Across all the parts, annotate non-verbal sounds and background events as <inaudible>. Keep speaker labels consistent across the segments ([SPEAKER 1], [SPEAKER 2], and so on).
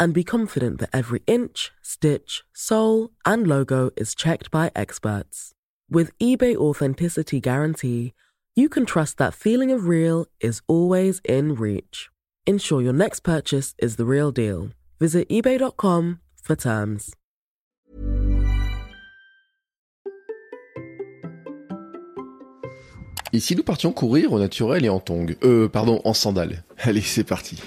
[SPEAKER 1] and be confident that every inch, stitch, sole, and logo is checked by experts. With eBay Authenticity Guarantee, you can trust that feeling of real is always in reach. Ensure your next purchase is the real deal. Visit eBay.com for terms.
[SPEAKER 2] Et si nous partions courir au naturel et en tongs Euh, pardon, en sandales. Allez, c'est parti.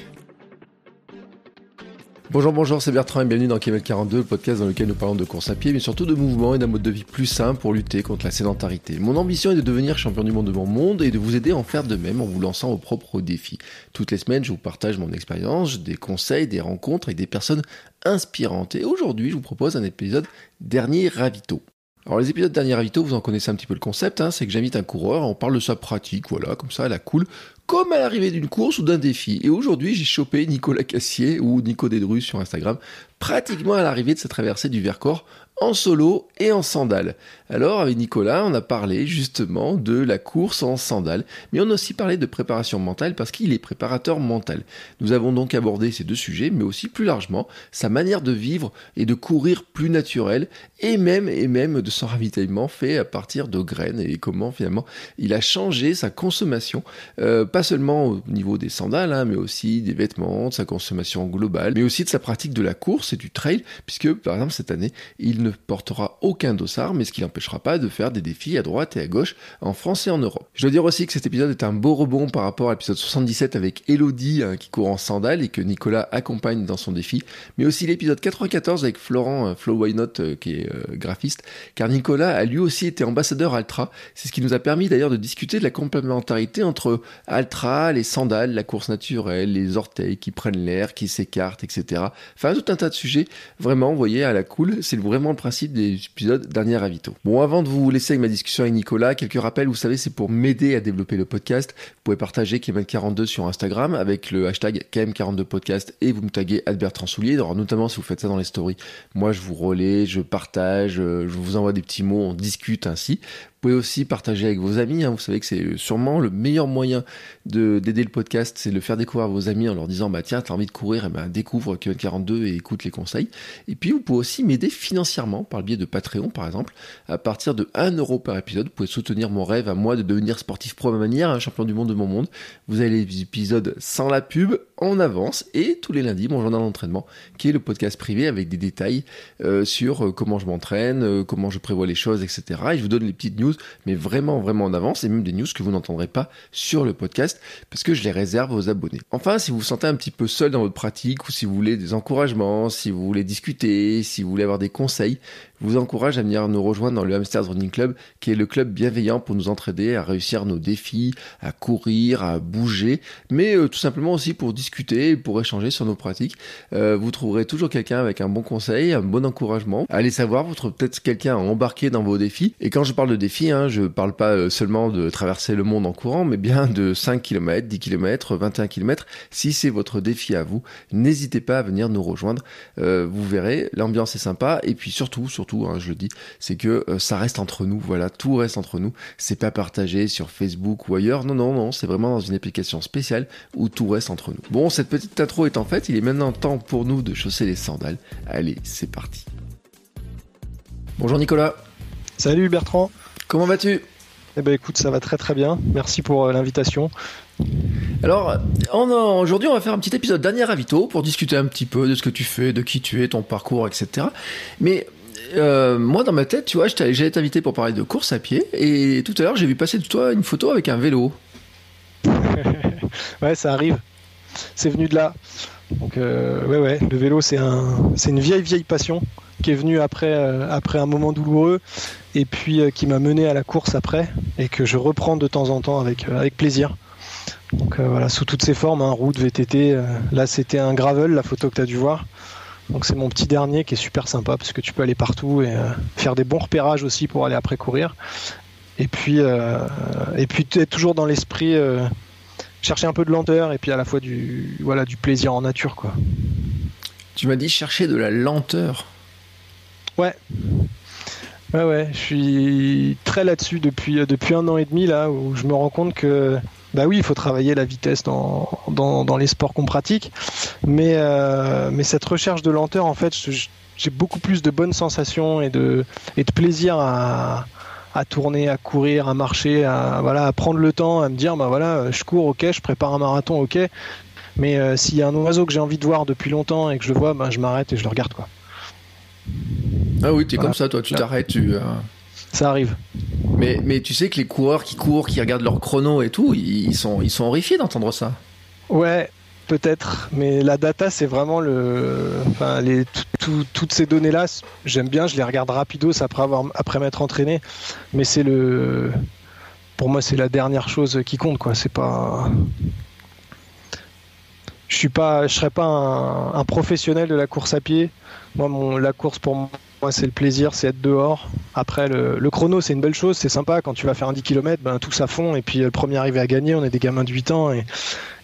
[SPEAKER 2] Bonjour, bonjour, c'est Bertrand et bienvenue dans Km 42, le podcast dans lequel nous parlons de course à pied, mais surtout de mouvement et d'un mode de vie plus sain pour lutter contre la sédentarité. Mon ambition est de devenir champion du monde de mon monde et de vous aider à en faire de même en vous lançant vos propres défis. Toutes les semaines, je vous partage mon expérience, des conseils, des rencontres avec des personnes inspirantes. Et aujourd'hui, je vous propose un épisode dernier ravito. Alors les épisodes dernier ravito, vous en connaissez un petit peu le concept, hein, c'est que j'invite un coureur, on parle de sa pratique, voilà, comme ça, la cool, comme à l'arrivée d'une course ou d'un défi. Et aujourd'hui, j'ai chopé Nicolas Cassier ou Nico Dédru sur Instagram, pratiquement à l'arrivée de sa traversée du Vercors, en solo et en sandales. Alors avec Nicolas, on a parlé justement de la course en sandales, mais on a aussi parlé de préparation mentale parce qu'il est préparateur mental. Nous avons donc abordé ces deux sujets, mais aussi plus largement sa manière de vivre et de courir plus naturelle, et même et même de son ravitaillement fait à partir de graines et comment finalement il a changé sa consommation, euh, pas seulement au niveau des sandales, hein, mais aussi des vêtements, de sa consommation globale, mais aussi de sa pratique de la course et du trail, puisque par exemple cette année il ne portera aucun dossard, mais ce qui n'empêchera pas de faire des défis à droite et à gauche en France et en Europe. Je dois dire aussi que cet épisode est un beau rebond par rapport à l'épisode 77 avec Elodie hein, qui court en sandales et que Nicolas accompagne dans son défi, mais aussi l'épisode 94 avec Florent euh, Flo Why Not euh, qui est euh, graphiste, car Nicolas a lui aussi été ambassadeur Altra. C'est ce qui nous a permis d'ailleurs de discuter de la complémentarité entre Altra, les sandales, la course naturelle, les orteils qui prennent l'air, qui s'écartent, etc. Enfin tout un tas de sujets. Vraiment, vous voyez, à la cool, c'est vraiment le principe des épisodes dernier ravito. Bon, avant de vous laisser avec ma discussion avec Nicolas, quelques rappels, vous savez, c'est pour m'aider à développer le podcast. Vous pouvez partager KM42 sur Instagram avec le hashtag KM42podcast et vous me taguez Albert Soulier. Alors, notamment si vous faites ça dans les stories, moi je vous relais, je partage, je vous envoie des petits mots, on discute ainsi. Vous pouvez aussi partager avec vos amis. Hein. Vous savez que c'est sûrement le meilleur moyen de d'aider le podcast, c'est de le faire découvrir à vos amis en leur disant bah tiens t'as envie de courir, et ben découvre Kevin 42 et écoute les conseils. Et puis vous pouvez aussi m'aider financièrement par le biais de Patreon par exemple. À partir de 1 euro par épisode, vous pouvez soutenir mon rêve à moi de devenir sportif pro à ma manière, un champion du monde de mon monde. Vous avez les épisodes sans la pub en avance et tous les lundis mon journal d'entraînement qui est le podcast privé avec des détails euh, sur euh, comment je m'entraîne, euh, comment je prévois les choses, etc. Et je vous donne les petites news mais vraiment, vraiment en avance, et même des news que vous n'entendrez pas sur le podcast, parce que je les réserve aux abonnés. Enfin, si vous vous sentez un petit peu seul dans votre pratique, ou si vous voulez des encouragements, si vous voulez discuter, si vous voulez avoir des conseils, vous encourage à venir nous rejoindre dans le Hamsters Running Club, qui est le club bienveillant pour nous entraider à réussir nos défis, à courir, à bouger, mais euh, tout simplement aussi pour discuter, pour échanger sur nos pratiques. Euh, vous trouverez toujours quelqu'un avec un bon conseil, un bon encouragement. Allez savoir, vous trouverez peut-être quelqu'un à embarquer dans vos défis. Et quand je parle de défis, hein, je parle pas euh, seulement de traverser le monde en courant, mais bien de 5 km, 10 km, 21 km. Si c'est votre défi à vous, n'hésitez pas à venir nous rejoindre. vous verrez, l'ambiance est sympa, et puis surtout, surtout Hein, je le dis, c'est que euh, ça reste entre nous, voilà, tout reste entre nous. C'est pas partagé sur Facebook ou ailleurs, non, non, non, c'est vraiment dans une application spéciale où tout reste entre nous. Bon, cette petite intro est en fait, il est maintenant temps pour nous de chausser les sandales. Allez, c'est parti. Bonjour Nicolas.
[SPEAKER 3] Salut Bertrand.
[SPEAKER 2] Comment vas-tu?
[SPEAKER 3] Eh ben écoute, ça va très très bien. Merci pour euh, l'invitation.
[SPEAKER 2] Alors, aujourd'hui, on va faire un petit épisode dernier ravito pour discuter un petit peu de ce que tu fais, de qui tu es, ton parcours, etc. Mais euh, moi, dans ma tête, tu vois, j'allais t'inviter pour parler de course à pied, et tout à l'heure, j'ai vu passer de toi une photo avec un vélo. <laughs>
[SPEAKER 3] ouais, ça arrive. C'est venu de là. Donc, euh, ouais, ouais, le vélo, c'est un, c'est une vieille, vieille passion qui est venue après, euh, un moment douloureux, et puis qui m'a mené à la course après, et que je reprends de temps en temps avec, avec plaisir. Donc voilà, sous toutes ses formes, hein, route, VTT. là, c'était un gravel, la photo que tu as dû voir. Donc c'est mon petit dernier qui est super sympa parce que tu peux aller partout et faire des bons repérages aussi pour aller après courir. Et puis, et puis es toujours dans l'esprit chercher un peu de lenteur et puis à la fois du, voilà, du plaisir en nature. Quoi.
[SPEAKER 2] Tu m'as dit chercher de la lenteur.
[SPEAKER 3] Ouais. Ouais, ouais, je suis très là-dessus depuis, euh, depuis un an et demi, là, où je me rends compte que, bah oui, il faut travailler la vitesse dans, dans, dans les sports qu'on pratique, mais, euh, mais cette recherche de lenteur, en fait, j'ai beaucoup plus de bonnes sensations et de, et de plaisir à, à tourner, à courir, à marcher, à, voilà, à prendre le temps, à me dire, bah voilà, je cours, ok, je prépare un marathon, ok, mais euh, s'il y a un oiseau que j'ai envie de voir depuis longtemps et que je le vois, bah, je m'arrête et je le regarde, quoi.
[SPEAKER 2] Ah oui, t'es comme ça, toi, tu t'arrêtes, tu. Euh,
[SPEAKER 3] ça arrive.
[SPEAKER 2] Mais, mais tu sais que les coureurs qui courent, qui regardent leur chrono et tout, ils sont, ils sont horrifiés d'entendre ça.
[SPEAKER 3] Ouais, peut-être, mais la data, c'est vraiment le. Enfin, les, toutes ces données-là, j'aime bien, je les regarde rapidos après, avoir, après m'être entraîné, mais c'est le. Pour moi, c'est la dernière chose qui compte, quoi. C'est pas. Je suis pas, je serais pas un, un professionnel de la course à pied. Moi, mon, la course pour moi, c'est le plaisir, c'est être dehors. Après, le, chrono, c'est une belle chose, c'est sympa. Quand tu vas faire un 10 km, ben, tout ça fond. Et puis, le premier arrivé à gagner, on est des gamins de 8 ans et,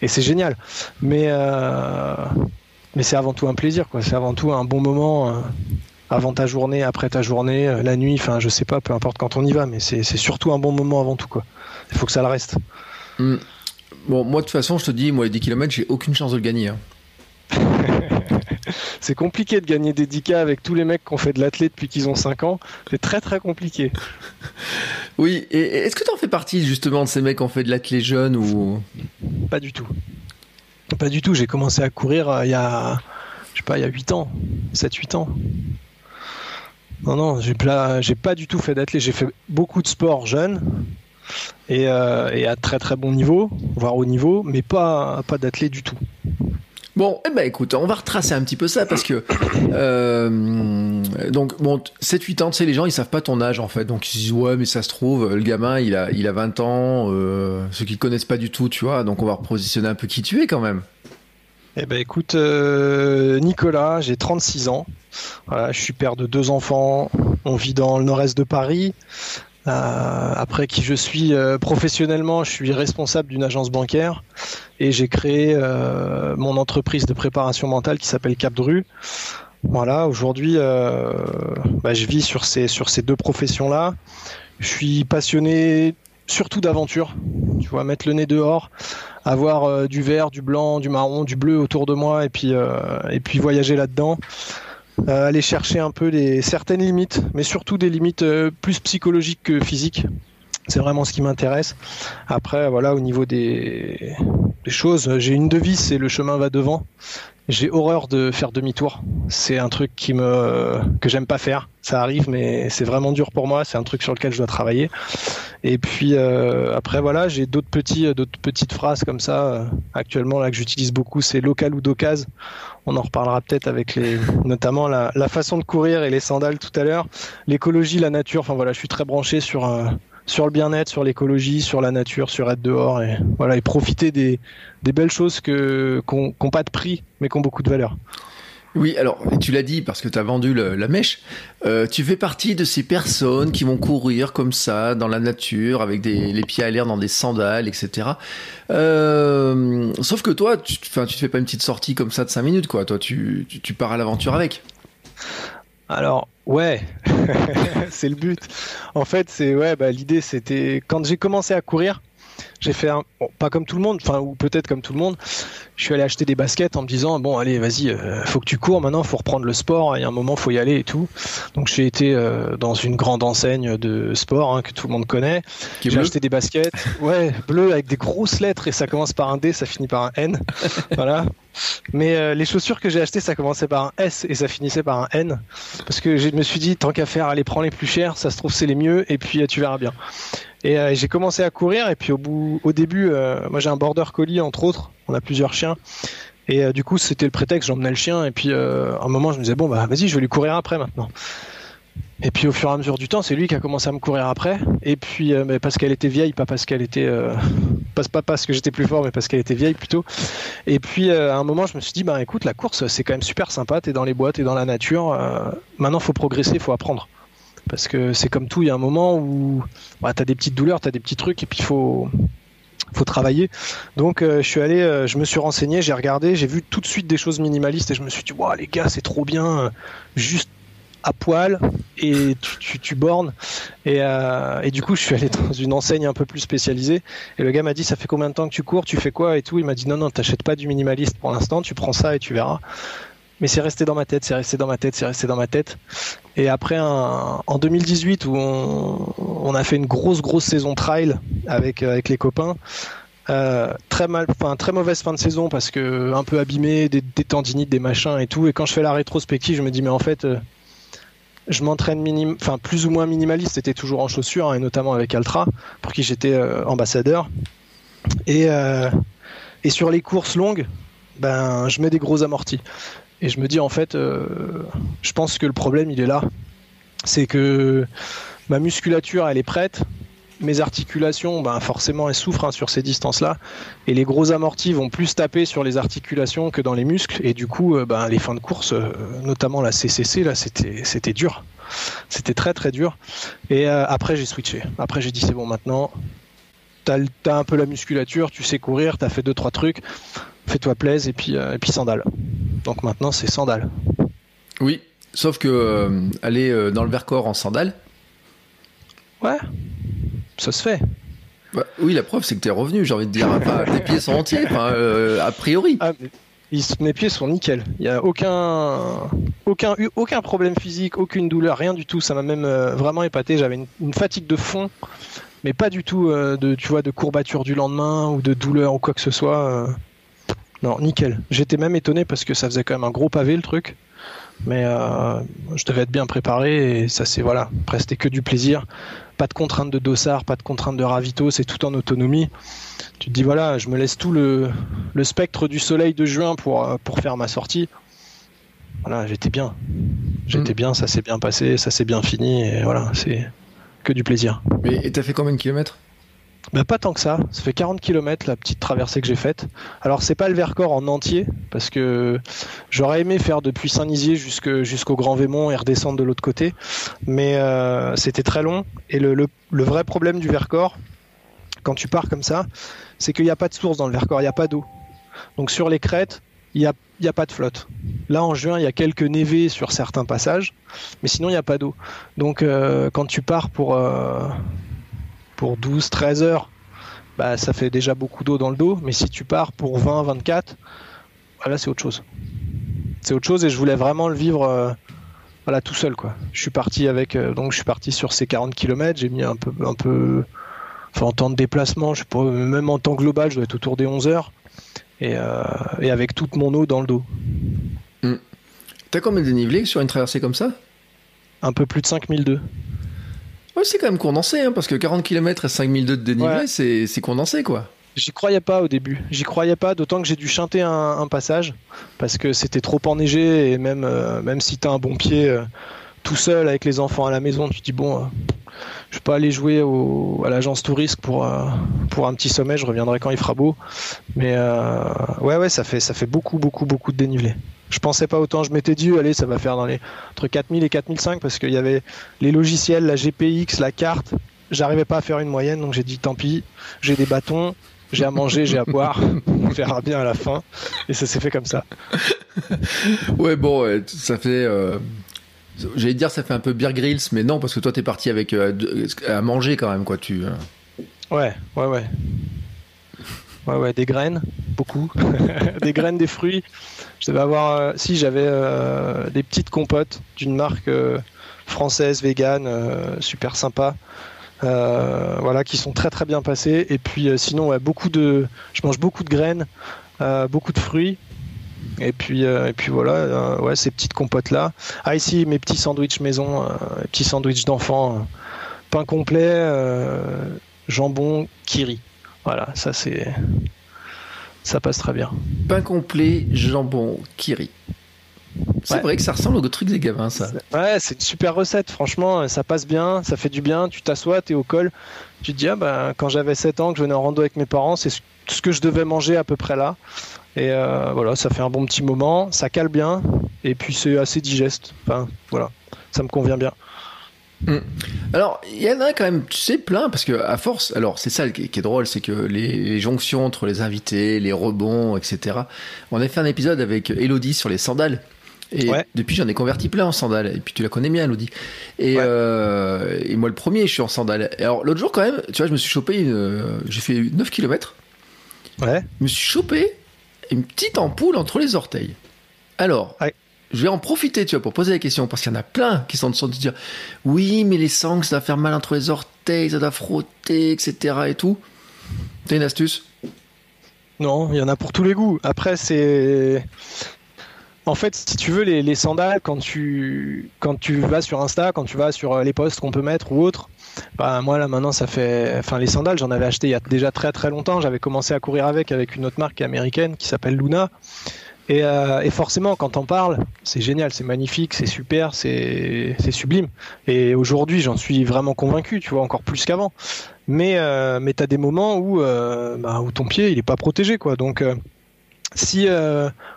[SPEAKER 3] c'est génial. Mais, euh, mais c'est avant tout un plaisir, quoi. C'est avant tout un bon moment. Euh, avant ta journée, après ta journée, euh, la nuit, enfin je sais pas, peu importe quand on y va, mais c'est surtout un bon moment avant tout quoi. Il faut que ça le reste.
[SPEAKER 2] Hmm. Bon, moi de toute façon, je te dis, moi les 10 km, j'ai aucune chance de le gagner. Hein. <laughs>
[SPEAKER 3] c'est compliqué de gagner des 10K avec tous les mecs qui ont fait de l'athlète depuis qu'ils ont 5 ans. C'est très très compliqué. <laughs>
[SPEAKER 2] Oui, et est-ce que tu en fais partie justement de ces mecs qui ont fait de l'athlète jeune ou?
[SPEAKER 3] Pas du tout. Pas du tout, j'ai commencé à courir euh, il y a je sais pas, il y a 8 ans, 7 8 ans. Non non, j'ai pas j'ai pas du tout fait d'athlète, j'ai fait beaucoup de sport jeune. Et, euh, et, à très très bon niveau, voire haut niveau, mais pas, pas d'athlète du tout.
[SPEAKER 2] Bon, eh ben écoute, on va retracer un petit peu ça parce que euh, donc bon, 7-8 ans, tu sais, les gens ils savent pas ton âge en fait, donc ils se disent ouais mais ça se trouve le gamin il a il a 20 ans, euh, ceux qui connaissent pas du tout, tu vois, donc on va repositionner un peu qui tu es quand même.
[SPEAKER 3] Eh ben écoute, euh, Nicolas, j'ai 36 ans, voilà, je suis père de deux enfants, on vit dans le nord-est de Paris. Euh, après qui je suis euh, professionnellement, je suis responsable d'une agence bancaire et j'ai créé euh, mon entreprise de préparation mentale qui s'appelle Capdru. Voilà, aujourd'hui, bah, je vis sur ces sur ces deux professions-là. Je suis passionné surtout d'aventure. Tu vois, mettre le nez dehors, avoir du vert, du blanc, du marron, du bleu autour de moi et puis et puis voyager là-dedans. Euh, aller chercher un peu les certaines limites, mais surtout des limites euh, plus psychologiques que physiques. C'est vraiment ce qui m'intéresse. Après, voilà, au niveau des, des choses, j'ai une devise, c'est le chemin va devant. J'ai horreur de faire demi-tour. C'est un truc qui me que j'aime pas faire. Ça arrive, mais c'est vraiment dur pour moi. C'est un truc sur lequel je dois travailler. Et puis euh, après voilà, j'ai d'autres petits, d'autres petites phrases comme ça. actuellement là que j'utilise beaucoup, c'est local ou d'occasion. On en reparlera peut-être avec les, notamment la, la, façon de courir et les sandales tout à l'heure. L'écologie, la nature. Enfin voilà, je suis très branché sur sur le bien-être, sur l'écologie, sur la nature, sur être dehors et voilà et profiter des, belles choses que qui n'ont pas de prix mais qui ont beaucoup de valeur.
[SPEAKER 2] Oui, alors tu l'as dit parce que tu as vendu la mèche. Euh, tu fais partie de ces personnes qui vont courir comme ça dans la nature avec des, les pieds à l'air dans des sandales, etc. Euh, sauf que toi, tu, tu te fais pas une petite sortie comme ça de 5 minutes, quoi. Toi, tu pars à l'aventure avec.
[SPEAKER 3] Alors ouais, <laughs> c'est le but. En fait, c'est ouais, bah, l'idée c'était quand j'ai commencé à courir, j'ai fait un, pas comme tout le monde, enfin ou peut-être comme tout le monde. Je suis allé acheter des baskets en me disant bon allez vas-y, euh, faut que tu cours maintenant, faut reprendre le sport. Il y a un moment, faut y aller et tout. Donc j'ai été euh, dans une grande enseigne de sport hein, que tout le monde connaît. J'ai acheté des baskets, ouais, bleu avec des grosses lettres et ça commence par un D, ça finit par un N. <laughs> voilà. Mais euh, les chaussures que j'ai achetées, ça commençait par un S et ça finissait par un N. Parce que je me suis dit, tant qu'à faire, allez, prends les plus chers, ça se trouve, c'est les mieux, et puis tu verras bien. Et euh, j'ai commencé à courir et puis au bout, au début, euh, moi j'ai un border collie entre autres. On a plusieurs chiens. Et euh, du coup, c'était le prétexte, j'emmenais le chien. Et puis à un moment, je me disais bon bah vas-y, je vais lui courir après maintenant. Et puis au fur et à mesure du temps, c'est lui qui a commencé à me courir après. Et puis parce qu'elle était vieille, pas parce qu'elle était, <laughs> pas, pas parce que j'étais plus fort, mais parce qu'elle était vieille plutôt. Et puis à un moment, je me suis dit, bah écoute, la course, c'est quand même super sympa. T'es dans les bois, t'es dans la nature. maintenant, faut progresser, faut apprendre. Parce que c'est comme tout, il y a un moment où bah, tu as des petites douleurs, tu as des petits trucs, et puis il faut, travailler. Donc euh, je suis allé, euh, je me suis renseigné, j'ai regardé, j'ai vu tout de suite des choses minimalistes, et je me suis dit, wow, les gars, c'est trop bien, euh, juste à poil et tu, bornes. Et, et, du coup je suis allé dans une enseigne un peu plus spécialisée et le gars m'a dit ça fait combien de temps que tu cours tu fais quoi et tout. Il m'a dit non non t'achètes pas du minimaliste pour l'instant tu prends ça et tu verras mais c'est resté dans ma tête, c'est resté dans ma tête, c'est resté dans ma tête. Et après, en 2018, où on, a fait une grosse, grosse saison trail avec, avec les copains, euh, très mal, enfin très mauvaise fin de saison parce que un peu abîmé, des, tendinites, des machins et tout. Et quand je fais la rétrospective, je me dis mais en fait, euh, je m'entraîne enfin plus ou moins minimaliste. C'était toujours en chaussures hein, et notamment avec Altra pour qui j'étais euh, ambassadeur. Et et sur les courses longues, ben je mets des gros amortis. Et je me dis en fait, euh, je pense que le problème il est là. C'est que ma musculature elle est prête, mes articulations, ben forcément elles souffrent hein, sur ces distances-là, et les gros amortis vont plus taper sur les articulations que dans les muscles, et du coup, euh, ben, les fins de course, euh, notamment la CCC, là, c'était, dur, c'était très très dur. Et après j'ai switché. Après j'ai dit c'est bon maintenant, t'as, as un peu la musculature, tu sais courir, t'as fait deux trois trucs, fais-toi plaise et puis et puis sandales. Donc maintenant, c'est sandales.
[SPEAKER 2] Oui, sauf que euh, aller euh, dans le Vercors en sandales.
[SPEAKER 3] Ouais, ça se fait.
[SPEAKER 2] Bah, oui, la preuve, c'est que tu es revenu, j'ai envie de dire. tes pieds sont entiers, euh, a priori. Ah,
[SPEAKER 3] mes pieds sont nickel. Il n'y a aucun, aucun, aucun problème physique, aucune douleur, rien du tout. Ça m'a même vraiment épaté. J'avais une, fatigue de fond, mais pas du tout de, tu vois, de courbature du lendemain ou de douleur ou quoi que ce soit. Non, nickel. J'étais même étonné parce que ça faisait quand même un gros pavé le truc. Mais euh, je devais être bien préparé et ça c'est voilà, presque que du plaisir. Pas de contrainte de dossard, pas de contrainte de ravito, c'est tout en autonomie. Tu te dis voilà, je me laisse tout le, le spectre du soleil de juin pour, euh, pour faire ma sortie. Voilà, j'étais bien. J'étais mm. bien, ça s'est bien passé, ça s'est bien fini et voilà, c'est que du plaisir.
[SPEAKER 2] Et t'as fait combien de kilomètres?
[SPEAKER 3] Bah, pas tant que ça, ça fait 40 km la petite traversée que j'ai faite. Alors c'est pas le Vercors en entier, parce que j'aurais aimé faire depuis Saint-Nizier jusqu'au Grand Vémont et redescendre de l'autre côté, mais euh, c'était très long. Et le, vrai problème du Vercors, quand tu pars comme ça, c'est qu'il n'y a pas de source dans le Vercors, il n'y a pas d'eau. Donc sur les crêtes, il n'y a, a pas de flotte. Là en juin, il y a quelques névés sur certains passages, mais sinon il n'y a pas d'eau. Donc euh, quand tu pars pour... Euh, pour 12, 13 heures, bah, ça fait déjà beaucoup d'eau dans le dos. Mais si tu pars pour 20, 24, voilà, c'est autre chose. C'est autre chose et je voulais vraiment le vivre euh, voilà, tout seul. Quoi. Je suis parti avec, euh, donc je suis parti sur ces 40 km. J'ai mis un peu, un peu, enfin, en temps de déplacement, je sais même en temps global, je dois être autour des 11 heures. Et, euh, et avec toute mon eau dans le dos.
[SPEAKER 2] Hmm. T'as combien de dénivelé sur une traversée comme ça?
[SPEAKER 3] Un peu plus de 5002
[SPEAKER 2] c'est quand même condensé, hein, parce que 40 km et 5002 de dénivelé, c'est condensé, quoi.
[SPEAKER 3] J'y croyais pas au début. J'y croyais pas, d'autant que j'ai dû chanter un, passage parce que c'était trop enneigé et même euh, même si t'as un bon pied euh, tout seul avec les enfants à la maison, tu te dis bon, euh, je vais pas aller jouer à l'agence touriste pour pour un petit sommet. Je reviendrai quand il fera beau. Mais ouais ouais, ça fait ça fait beaucoup beaucoup beaucoup de dénivelé. Je pensais pas autant. Je m'étais dit, allez, ça va faire dans les entre 4000 et 4005 parce qu'il y avait les logiciels, la GPX, la carte. J'arrivais pas à faire une moyenne, donc j'ai dit tant pis. J'ai des bâtons, j'ai à manger, j'ai à boire. <laughs> On verra bien à la fin. Et ça s'est fait comme ça. <laughs>
[SPEAKER 2] ouais, bon, ça fait. Euh, j'allais dire, ça fait un peu beer grills, mais non, parce que toi, t'es parti avec euh, à manger quand même, quoi. Tu. Euh.
[SPEAKER 3] Ouais, ouais, ouais. Ouais, ouais, des graines, beaucoup. <laughs> des graines, des fruits. Je devais avoir, euh, si j'avais euh, des petites compotes d'une marque euh, française, vegan, super sympa. voilà, qui sont très très bien passées. Et puis sinon, ouais, beaucoup de, je mange beaucoup de graines, beaucoup de fruits. Et puis, et puis voilà, ouais, ces petites compotes là. Ah ici, mes petits sandwichs maison, petits sandwichs d'enfants, pain complet, jambon, kiri. Voilà, ça c'est ça passe très bien.
[SPEAKER 2] Pain complet, jambon, kiri. C'est vrai que ça ressemble au truc des gamins, ça.
[SPEAKER 3] Ouais, c'est une super recette, franchement, ça passe bien, ça fait du bien, tu t'assois, t'es au col, tu te dis, ah bah, quand j'avais 7 ans, que je venais en rando avec mes parents, c'est ce que je devais manger à peu près là. Et euh, voilà, ça fait un bon petit moment, ça cale bien, et puis c'est assez digeste. Enfin, voilà, ça me convient bien.
[SPEAKER 2] Hmm. Alors, il y en a quand même, tu sais, plein, parce que à force, alors c'est ça qui est drôle, c'est que les, jonctions entre les invités, les rebonds, etc. On a fait un épisode avec Elodie sur les sandales. Et depuis, j'en ai converti plein en sandales. Et puis, tu la connais bien, Elodie. Et, euh, et moi, le premier, je suis en sandales. Et alors, l'autre jour, quand même, tu vois, je me suis chopé, j'ai fait 9 km.
[SPEAKER 3] Ouais.
[SPEAKER 2] Je me suis chopé une petite ampoule entre les orteils. Alors, je vais en profiter, tu vois, pour poser la question, parce qu'il y en a plein qui sont en train de dire oui, mais les sangles, ça va faire mal entre les orteils, ça doit frotter, etc. et tout. T'as une astuce?
[SPEAKER 3] Non, il y en a pour tous les goûts. Après, c'est. En fait, si tu veux, les, sandales, quand tu, quand tu vas sur Insta, quand tu vas sur les posts qu'on peut mettre ou autre, bah, moi là maintenant ça fait. Enfin, les sandales, j'en avais acheté il y a déjà très très longtemps. J'avais commencé à courir avec, avec une autre marque américaine qui s'appelle Luna. Euh, et, forcément, quand on parle, c'est génial, c'est magnifique, c'est super, c'est sublime. Et aujourd'hui, j'en suis vraiment convaincu, tu vois, encore plus qu'avant. Mais, euh, mais tu des moments où, euh, bah, où ton pied, il n'est pas protégé, quoi. Donc, si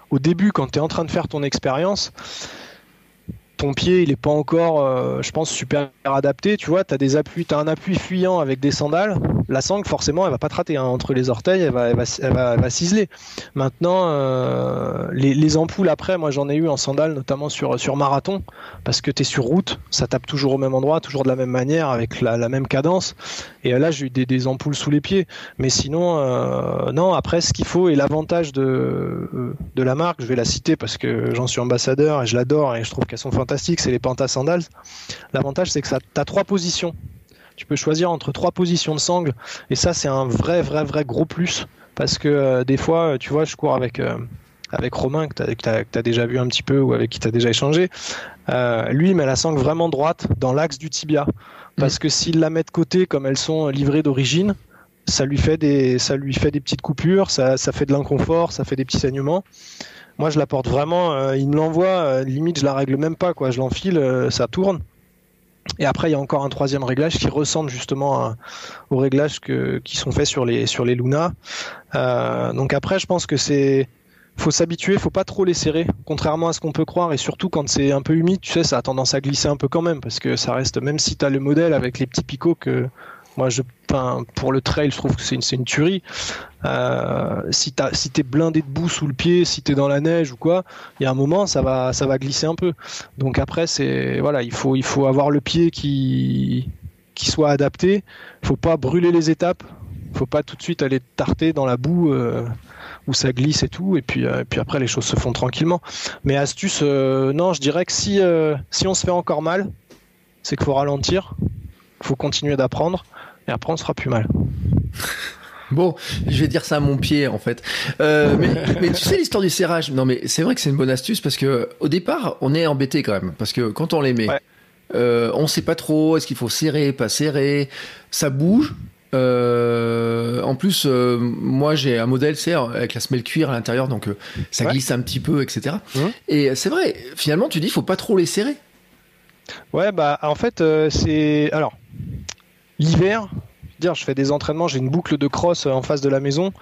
[SPEAKER 3] au début, quand tu es en train de faire ton expérience, ton pied il est pas encore, euh, je pense, super adapté. Tu vois, tu as des appuis, as un appui fuyant avec des sandales. La sangle, forcément, elle va pas te hein. entre les orteils, elle va, elle va, elle va, ciseler. Maintenant, euh, les, ampoules après, moi j'en ai eu en sandales, notamment sur sur marathon, parce que tu es sur route, ça tape toujours au même endroit, toujours de la même manière, avec la, même cadence. Et là, j'ai eu des, ampoules sous les pieds. Mais sinon, euh, non. Après, ce qu'il faut et l'avantage de de la marque, je vais la citer parce que j'en suis ambassadeur et je l'adore et je trouve qu'elles sont fantastiques c'est les Panta Sandals. L'avantage, c'est que ça, tu as trois positions. Tu peux choisir entre trois positions de sangle. Et ça, c'est un vrai, vrai, vrai gros plus. Parce que euh, des fois, tu vois, je cours avec, euh, avec Romain, que tu as, déjà vu un petit peu ou avec qui tu as déjà échangé. Euh, lui, il met la sangle vraiment droite dans l'axe du tibia. Parce mm. que s'il la met de côté comme elles sont livrées d'origine, ça lui fait des, ça lui fait des petites coupures, ça, ça fait de l'inconfort, ça fait des petits saignements. Moi, je la porte vraiment. Euh, il me l'envoie, euh, limite, je la règle même pas. Quoi. Je l'enfile, euh, ça tourne. Et après, il y a encore un troisième réglage qui ressemble justement aux réglages qui sont faits sur les, sur les Luna. donc après, je pense que c'est faut s'habituer, faut pas trop les serrer, contrairement à ce qu'on peut croire, et surtout quand c'est un peu humide, tu sais, ça a tendance à glisser un peu quand même, parce que ça reste, même si tu as le modèle avec les petits picots que moi, je, pour le trail, je trouve que c'est une, une, tuerie. Euh, si tu si t'es blindé de boue sous le pied, si t'es dans la neige ou quoi, il y a un moment, ça va, ça va glisser un peu. Donc après, c'est voilà, il faut, il faut avoir le pied qui, qui soit adapté. Faut pas brûler les étapes. Faut pas tout de suite aller tarter dans la boue. Euh, où ça glisse et tout, et puis, euh, et puis après les choses se font tranquillement. Mais astuce, non, je dirais que si, si on se fait encore mal, c'est qu'il faut ralentir, faut continuer d'apprendre, et après on sera plus mal.
[SPEAKER 2] Bon, je vais dire ça à mon pied en fait. Euh, <laughs> mais, tu sais l'histoire du serrage. Non, mais c'est vrai que c'est une bonne astuce parce que au départ, on est embêté quand même parce que quand on les met, euh, on sait pas trop est-ce qu'il faut serrer, pas serrer. Ça bouge. Euh, en plus, moi j'ai un modèle c'est avec la semelle cuir à l'intérieur, donc ça glisse un petit peu, etc. Mmh. Et c'est vrai. Finalement, tu dis, faut pas trop les serrer.
[SPEAKER 3] Ouais, bah en fait, c'est alors l'hiver, je fais des entraînements, j'ai une boucle de cross en face de la maison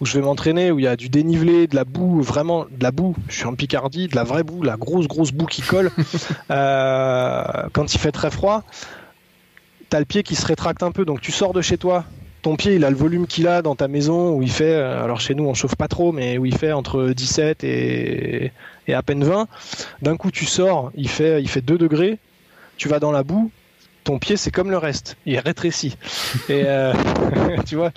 [SPEAKER 3] où je vais m'entraîner, où il y a du dénivelé, de la boue, vraiment de la boue. Je suis en Picardie, de la vraie boue, la grosse grosse boue qui colle. <laughs> Euh, quand il fait très froid, t'as le pied qui se rétracte un peu, donc tu sors de chez toi. Ton pied, il a le volume qu'il a dans ta maison où il fait, euh, alors chez nous on chauffe pas trop, mais où il fait entre 17 et, et à peine 20. D'un coup, tu sors, il fait, il fait 2 degrés. Tu vas dans la boue, ton pied c'est comme le reste, il rétrécit. Et euh, <laughs> tu vois,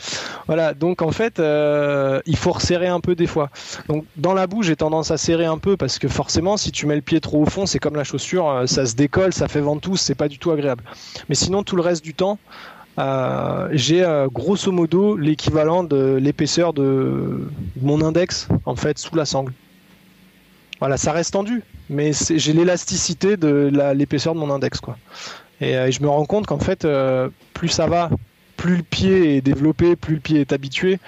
[SPEAKER 3] voilà. Donc en fait, euh, il faut resserrer un peu des fois. Donc dans la boue, j'ai tendance à serrer un peu parce que forcément, si tu mets le pied trop au fond, c'est comme la chaussure, euh, ça se décolle, ça fait ventouse, c'est pas du tout agréable. Mais sinon, tout le reste du temps. j'ai grosso modo l'équivalent de l'épaisseur de mon index en fait sous la sangle. Voilà, ça reste tendu, mais j'ai l'élasticité de l'épaisseur de mon index quoi. Euh, et, je me rends compte qu'en fait, euh, plus ça va, plus le pied est développé, plus le pied est habitué,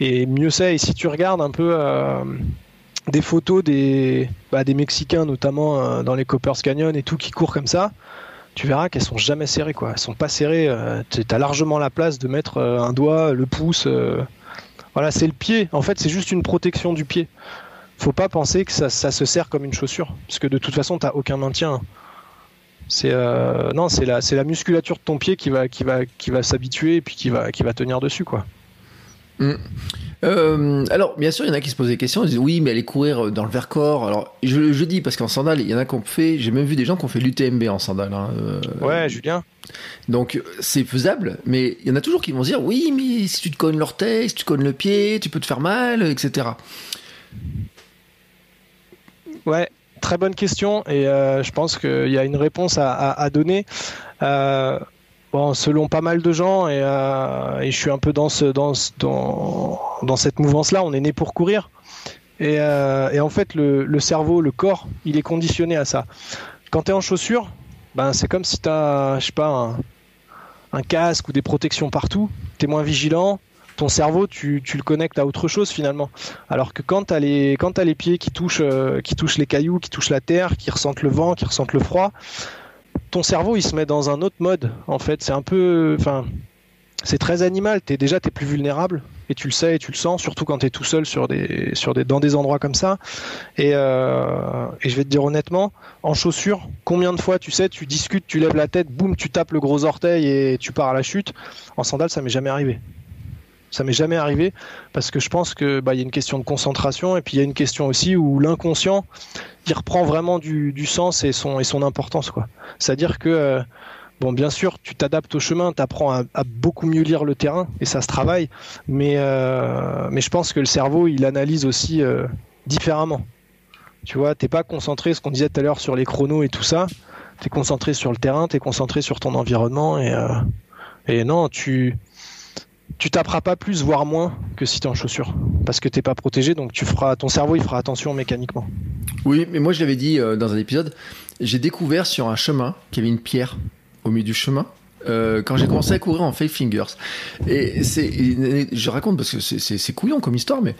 [SPEAKER 3] et mieux c'est. Et si tu regardes un peu, euh, des photos des, bah, Mexicains, notamment dans les Coppers Canyon et tout, qui courent comme ça, tu verras qu'elles sont jamais serrées. Quoi. Elles sont pas serrées. Euh, tu as largement la place de mettre un doigt, le pouce. Voilà, c'est le pied. En fait, c'est juste une protection du pied. Faut pas penser que ça, se serre comme une chaussure, parce que de toute façon, tu aucun maintien. C'est non, c'est la, c'est la musculature de ton pied qui va, qui va, qui va s'habituer et puis qui va, qui va tenir dessus, quoi.
[SPEAKER 2] Mm. Euh, alors, bien sûr, il y en a qui se posent des questions. Ils disent oui, mais aller courir dans le Vercors. Alors, je, je dis parce qu'en sandales, il y en a qui ont fait. J'ai même vu des gens qui ont fait l'UTMB en sandales. Hein,
[SPEAKER 3] euh. ouais, Julien.
[SPEAKER 2] Donc, c'est faisable, mais il y en a toujours qui vont se dire oui, mais si tu te cognes l'orteil, si tu te cognes le pied, tu peux te faire mal, etc.
[SPEAKER 3] Ouais, très bonne question et euh, je pense qu'il y a une réponse à, donner. Euh, selon pas mal de gens, et, euh, et je suis un peu dans, ce, dans, dans, dans cette mouvance-là, on est né pour courir. Et, en fait, le, cerveau, le corps, il est conditionné à ça. Quand tu es en chaussure, ben, c'est comme si tu as, pas, un, un, casque ou des protections partout. Tu es moins vigilant. Ton cerveau, tu, le connectes à autre chose finalement. Alors que quand tu as, les, pieds qui touchent, euh, qui touchent les cailloux, qui touchent la terre, qui ressentent le vent, qui ressentent le froid, ton cerveau il se met dans un autre mode en fait. C'est un peu enfin c'est très animal. Es, déjà tu es plus vulnérable et tu le sais et tu le sens surtout quand tu es tout seul dans des endroits comme ça. Et, euh, et je vais te dire honnêtement en chaussures combien de fois tu sais tu discutes tu lèves la tête boum tu tapes le gros orteil et tu pars à la chute. En sandales ça m'est jamais arrivé ça m'est jamais arrivé parce que je pense que bah, y a une question de concentration et puis il y a une question aussi où l'inconscient il reprend vraiment du, sens et son et son importance quoi. C'est-à-dire que euh, bon bien sûr tu t'adaptes au chemin, tu apprends à, beaucoup mieux lire le terrain et ça se travaille, mais euh, mais je pense que le cerveau il analyse aussi euh, différemment. Tu vois, t'es pas concentré, ce qu'on disait tout à l'heure sur les chronos et tout ça. T'es concentré sur le terrain, t'es concentré sur ton environnement et et non tu tu taperas pas plus, voire moins, que si tu es en chaussures. Parce que t'es pas protégé, donc tu feras, ton cerveau il fera attention mécaniquement.
[SPEAKER 2] Oui, mais moi je l'avais dit euh, dans un épisode, j'ai découvert sur un chemin qu'il y avait une pierre au milieu du chemin. Euh, quand j'ai commencé à courir en Five Fingers. Et c'est, je raconte parce que c'est couillon comme histoire, mais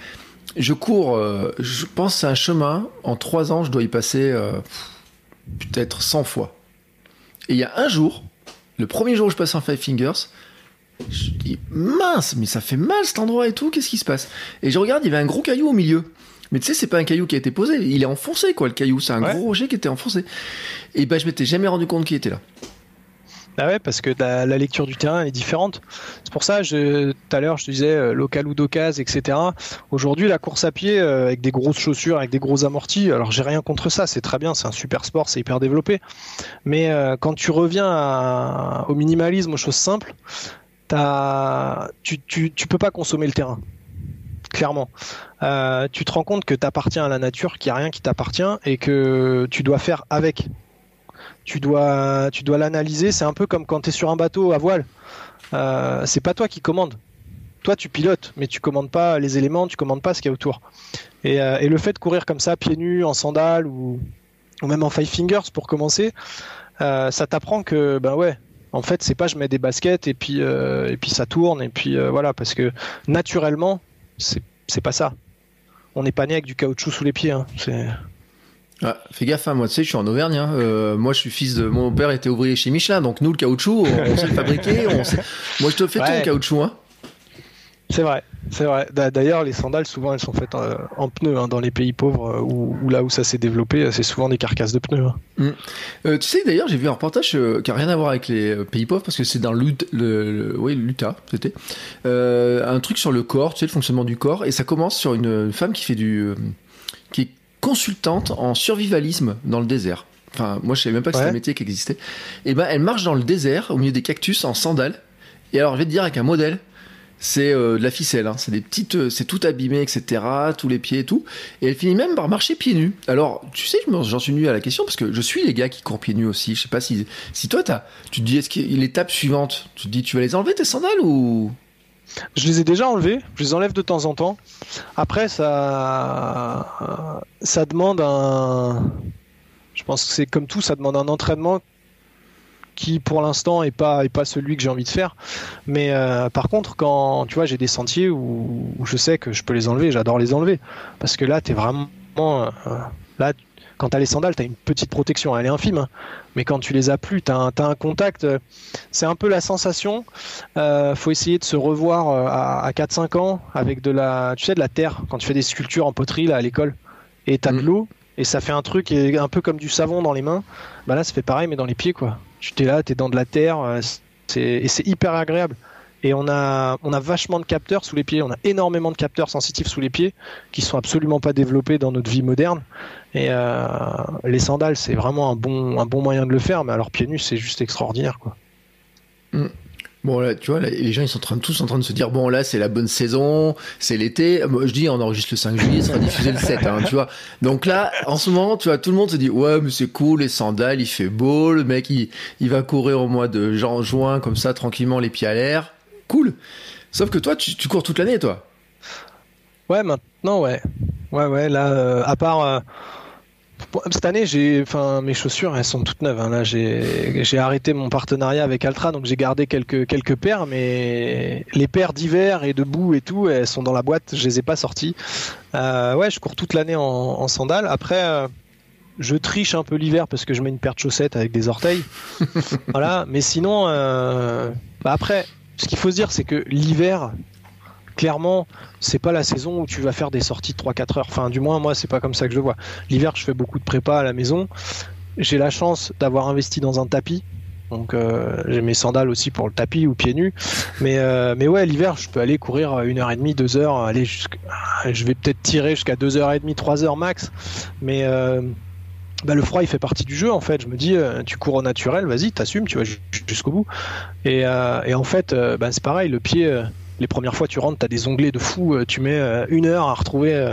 [SPEAKER 2] je cours, euh, je pense à un chemin, en trois ans, je dois y passer peut-être 100 fois. Et il y a un jour, le premier jour où je passe en Five Fingers, je dis mince, mais ça fait mal cet endroit et tout, qu'est-ce qui se passe? Et je regarde, il y avait un gros caillou au milieu. Mais tu sais, c'est pas un caillou qui a été posé, il est enfoncé quoi, le caillou, c'est un ouais. gros rocher qui était enfoncé. Et ben je m'étais jamais rendu compte qu'il était là.
[SPEAKER 3] Bah ouais, parce que la, la, lecture du terrain est différente. C'est pour ça, je, tout à l'heure, je disais euh, local ou d'occasion, etc. Aujourd'hui, la course à pied euh, avec des grosses chaussures, avec des gros amortis, alors j'ai rien contre ça, c'est très bien, c'est un super sport, c'est hyper développé. Mais euh, quand tu reviens à, au minimalisme, aux choses simples, tu, tu, peux pas consommer le terrain. Clairement. Euh, tu te rends compte que tu appartiens à la nature, qu'il n'y a rien qui t'appartient et que tu dois faire avec. Tu dois, l'analyser. C'est un peu comme quand tu es sur un bateau à voile. Euh, c'est pas toi qui commande. Toi, tu pilotes, mais tu commandes pas les éléments, tu commandes pas ce qu'il y a autour. Et, euh, et, le fait de courir comme ça, pieds nus, en sandales ou, ou même en five fingers pour commencer, euh, ça t'apprend que, ben ouais, en fait, c'est pas je mets des baskets et puis euh, et puis ça tourne et puis euh, voilà parce que naturellement, c'est c'est pas ça. On n'est pas né avec du caoutchouc sous les pieds. Hein. C'est
[SPEAKER 2] ah, fais gaffe, hein, moi tu sais, je suis en Auvergne. Hein. Euh, moi, je suis fils de mon père était ouvrier chez Michelin, donc nous le caoutchouc, on, on sait le fabriquer. On sait... Moi, je te fais ouais. ton caoutchouc. Hein.
[SPEAKER 3] C'est vrai, c'est vrai. D'ailleurs, les sandales, souvent, elles sont faites en, en pneus hein, dans les pays pauvres ou, ou, là où ça s'est développé, c'est souvent des carcasses de pneus. Hein.
[SPEAKER 2] Mmh. Euh, tu sais, d'ailleurs, j'ai vu un reportage euh, qui a rien à voir avec les euh, pays pauvres parce que c'est dans l'Utah, le, le, oui, c'était euh, un truc sur le corps, tu sais, le fonctionnement du corps, et ça commence sur une femme qui fait du, qui est consultante en survivalisme dans le désert. Enfin, moi, je savais même pas que ouais. c'était un métier qui existait. Et ben, elle marche dans le désert, au milieu des cactus, en sandales. Et alors, je vais te dire avec un modèle c'est euh, de la ficelle, hein. c'est des petites, euh, c'est tout abîmé, etc., tous les pieds et tout. Et elle finit même par marcher pieds nus. Alors, tu sais, j'en suis venu à la question parce que je suis les gars qui courent pieds nus aussi. Je sais pas si, si toi, tu te dis, est-ce que l'étape suivante, tu te dis, tu vas les enlever tes sandales ou?
[SPEAKER 3] Je les ai déjà enlevés, je les enlève de temps en temps. Après, ça, ça demande un. Je pense que c'est comme tout, ça demande un entraînement qui pour l'instant est pas est pas celui que j'ai envie de faire mais euh, par contre quand tu vois j'ai des sentiers où, où, je sais que je peux les enlever j'adore les enlever parce que là tu es vraiment là, quand tu as les sandales, tu as une petite protection, elle est infime, hein. mais quand tu les as plus, tu as, un contact. c'est un peu la sensation. Euh, faut essayer de se revoir à, 4-5 ans avec de la, tu sais, de la terre, quand tu fais des sculptures en poterie là, à l'école, et tu as de mm. l'eau, et ça fait un truc un peu comme du savon dans les mains. Bah là, ça fait pareil, mais dans les pieds, quoi. Tu t'es là, tu es dans de la terre, et c'est hyper agréable. Et on a, on a vachement de capteurs sous les pieds. On a énormément de capteurs sensitifs sous les pieds qui sont absolument pas développés dans notre vie moderne. Et euh, les sandales, c'est vraiment un bon, un bon moyen de le faire. Mais alors pieds nus, c'est juste extraordinaire, quoi.
[SPEAKER 2] Mm. Bon là, tu vois, les gens ils sont tous en train de se dire bon là c'est la bonne saison, c'est l'été. Moi je dis on enregistre le 5 juillet, ça va diffuser le 7, hein, tu vois. Donc là, en ce moment, tu vois, tout le monde se dit ouais mais c'est cool les sandales, il fait beau, le mec il, il va courir au mois de juin comme ça tranquillement les pieds à l'air cool. Sauf que toi, tu, cours toute l'année, toi.
[SPEAKER 3] Ouais, maintenant, ouais. Ouais, ouais, là, euh, à part. Euh, cette année, j'ai, enfin, mes chaussures, elles sont toutes neuves. Hein. Là, j'ai arrêté mon partenariat avec Altra, donc j'ai gardé quelques quelques paires, mais les paires d'hiver et de boue et tout, elles sont dans la boîte. Je les ai pas sorties. Euh, ouais, je cours toute l'année en, sandales. Après, je triche un peu l'hiver parce que je mets une paire de chaussettes avec des orteils. <laughs> voilà. Mais sinon, bah après, ce qu'il faut se dire, c'est que l'hiver, clairement, c'est pas la saison où tu vas faire des sorties de 3-4 heures. Enfin, du moins, moi, c'est pas comme ça que je vois. L'hiver, je fais beaucoup de prépa à la maison. J'ai la chance d'avoir investi dans un tapis. Donc, euh, j'ai mes sandales aussi pour le tapis ou pieds nus. Mais, euh, mais ouais, l'hiver, je peux aller courir une heure et demie, deux heures. Aller je vais peut-être tirer jusqu'à deux heures et demie, trois heures max. Mais, euh, bah, le froid il fait partie du jeu en fait. Je me dis, tu cours au naturel, vas-y, t'assumes, tu vas jusqu'au bout. Et, en fait, bah, c'est pareil, le pied, les premières fois tu rentres, t'as des onglets de fou, tu mets une heure à retrouver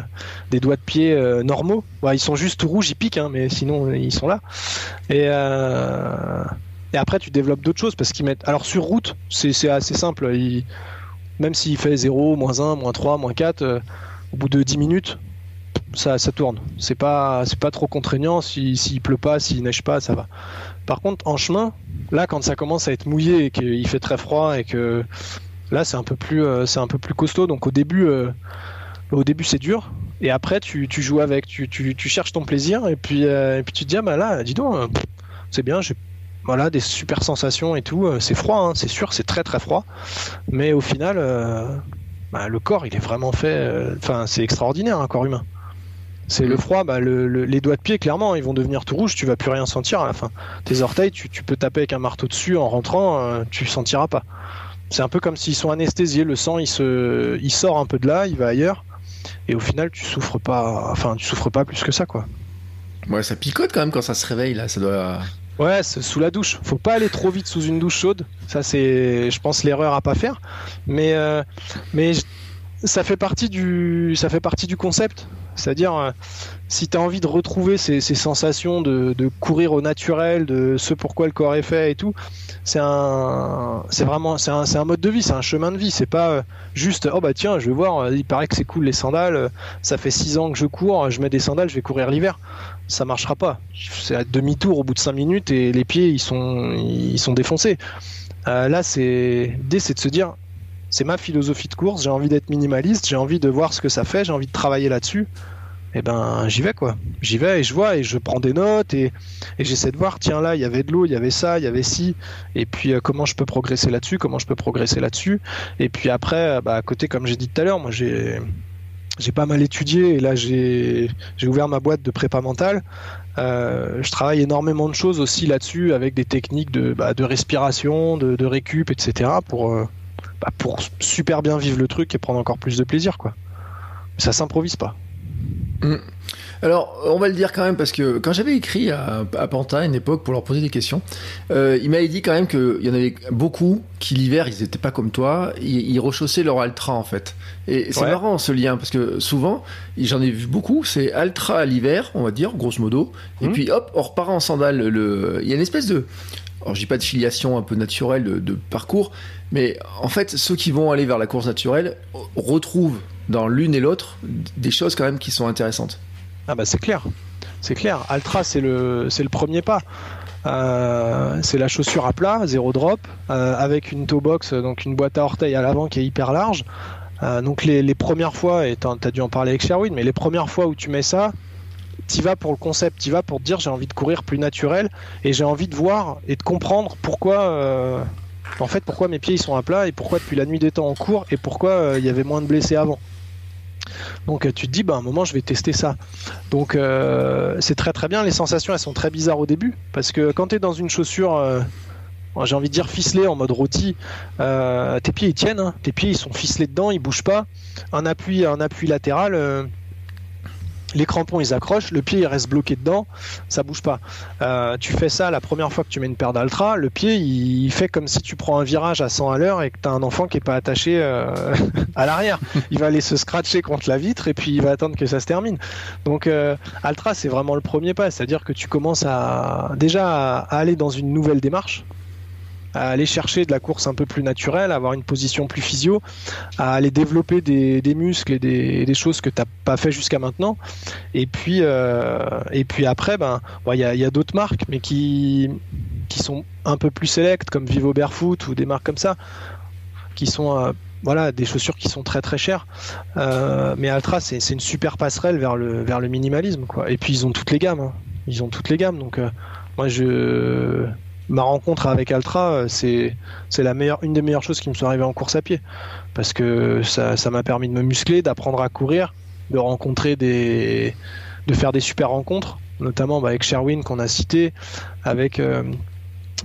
[SPEAKER 3] des doigts de pied normaux. Ils sont juste rouges, ils piquent, hein, mais sinon ils sont là. Et, après, tu développes d'autres choses parce qu'ils mettent. Alors sur route, c'est assez simple. Même s'il fait 0, moins 1, moins 3, moins 4, au bout de 10 minutes, ça, tourne. C'est pas, pas trop contraignant. S'il si, pleut pas, s'il neige pas, ça va. Par contre, en chemin, là, quand ça commence à être mouillé et qu'il fait très froid et que là, c'est un peu plus, euh, c'est un peu plus costaud. Donc au début, euh, au début, c'est dur. Et après, tu, tu joues avec, tu, tu, tu, cherches ton plaisir et puis, euh, et puis tu te dis, ah bah là, dis donc, c'est bien, j'ai voilà, des super sensations et tout. C'est froid, hein, c'est sûr, c'est très très froid. Mais au final, bah, le corps, il est vraiment fait. Enfin, c'est extraordinaire, un corps humain. C'est le froid, bah, les doigts de pied, clairement, ils vont devenir tout rouges, tu vas plus rien sentir à la fin. Tes orteils, tu, peux taper avec un marteau dessus en rentrant, euh, tu sentiras pas. C'est un peu comme s'ils sont anesthésiés, le sang il, se, il sort un peu de là, il va ailleurs, et au final tu souffres pas, enfin tu souffres pas plus que ça quoi.
[SPEAKER 2] Ouais, ça picote quand même quand ça se réveille là, ça doit.
[SPEAKER 3] Ouais, sous la douche. Faut pas aller trop vite sous une douche chaude. Ça c'est, je pense, l'erreur à pas faire. Mais, euh, mais ça fait partie du, ça fait partie du concept. C'est-à-dire, euh, si tu as envie de retrouver ces, sensations de, courir au naturel, de ce pourquoi le corps est fait et tout, c'est un, vraiment, c'est un, un, mode de vie, c'est un chemin de vie. C'est pas euh, juste, oh bah tiens, je vais voir, euh, il paraît que c'est cool les sandales, ça fait 6 ans que je cours, je mets des sandales, je vais courir l'hiver. Ça marchera pas. C'est à demi-tour au bout de 5 minutes et les pieds, ils sont, ils sont défoncés. là, l'idée, c'est de se dire, c'est ma philosophie de course, j'ai envie d'être minimaliste, j'ai envie de voir ce que ça fait, j'ai envie de travailler là-dessus. Et eh ben j'y vais quoi. J'y vais et je vois et je prends des notes et, j'essaie de voir, tiens là il y avait de l'eau, il y avait ça, il y avait ci, et puis euh, comment je peux progresser là-dessus, comment je peux progresser là-dessus. Et puis après, euh, bah, à côté, comme j'ai dit tout à l'heure, moi j'ai j'ai pas mal étudié et là j'ai ouvert ma boîte de prépa mentale. Euh, je travaille énormément de choses aussi là-dessus avec des techniques de, bah, de respiration, de, de récup, etc. pour bah, pour super bien vivre le truc et prendre encore plus de plaisir, quoi. Ça s'improvise pas.
[SPEAKER 2] Mm. Alors, on va le dire quand même parce que quand j'avais écrit à, à Pantin à une époque pour leur poser des questions, euh, il m'avait dit quand même qu'il y en avait beaucoup qui l'hiver ils n'étaient pas comme toi, ils, rechaussaient leur Altra en fait. Et c'est marrant ce lien parce que souvent, j'en ai vu beaucoup, c'est Altra à l'hiver, on va dire, grosso modo, et mm. puis hop, on repart en sandales. Le... Il y a une espèce de, alors je dis pas de filiation un peu naturelle de, parcours, mais en fait ceux qui vont aller vers la course naturelle retrouvent dans l'une et l'autre des choses quand même qui sont intéressantes.
[SPEAKER 3] Ah bah c'est clair, c'est clair. Altra c'est le premier pas. Euh, c'est la chaussure à plat, zéro drop, euh, avec une toe box, donc une boîte à orteils à l'avant qui est hyper large. Euh, donc les, les, premières fois, et t'as as dû en parler avec Sherwin, mais les premières fois où tu mets ça, tu vas pour le concept, tu vas pour te dire j'ai envie de courir plus naturel et j'ai envie de voir et de comprendre pourquoi. Euh, en fait, pourquoi mes pieds ils sont à plat et pourquoi depuis la nuit des temps en cours et pourquoi euh, il y avait moins de blessés avant. Donc tu te dis, bah, à un moment, je vais tester ça. Donc c'est très très bien. Les sensations, elles sont très bizarres au début. Parce que quand tu es dans une chaussure, j'ai envie de dire ficelée en mode rôti, tes pieds ils tiennent. Hein. Tes pieds ils sont ficelés dedans, ils bougent pas. Un appui, un appui latéral, les crampons ils accrochent, le pied il reste bloqué dedans, ça bouge pas. Euh, tu fais ça la première fois que tu mets une paire d'Altra, le pied il fait comme si tu prends un virage à 100 à l'heure et que tu as un enfant qui est pas attaché euh, <laughs> à l'arrière. Il va aller se scratcher contre la vitre et puis il va attendre que ça se termine. Donc euh, Altra c'est vraiment le premier pas, c'est-à-dire que tu commences déjà à aller dans une nouvelle démarche à aller chercher de la course un peu plus naturelle, à avoir une position plus physio, à aller développer des, muscles et des, choses que tu n'as pas fait jusqu'à maintenant. Et puis, euh, et puis après, ben, il y a, d'autres marques, mais qui, qui sont un peu plus sélectes, comme Vivo Barefoot ou des marques comme ça, qui sont euh, voilà, des chaussures qui sont très très chères. Euh, mais Altra, c'est une super passerelle vers le, vers le minimalisme. Quoi. Et puis ils ont toutes les gammes. Hein. Ils ont toutes les gammes. Donc moi, je ma rencontre avec Altra, euh, c'est c'est la meilleure, une des meilleures choses qui me sont arrivées en course à pied, parce que ça ça m'a permis de me muscler, d'apprendre à courir, de rencontrer des, de faire des super rencontres, notamment bah, avec Sherwin qu'on a cité, avec euh,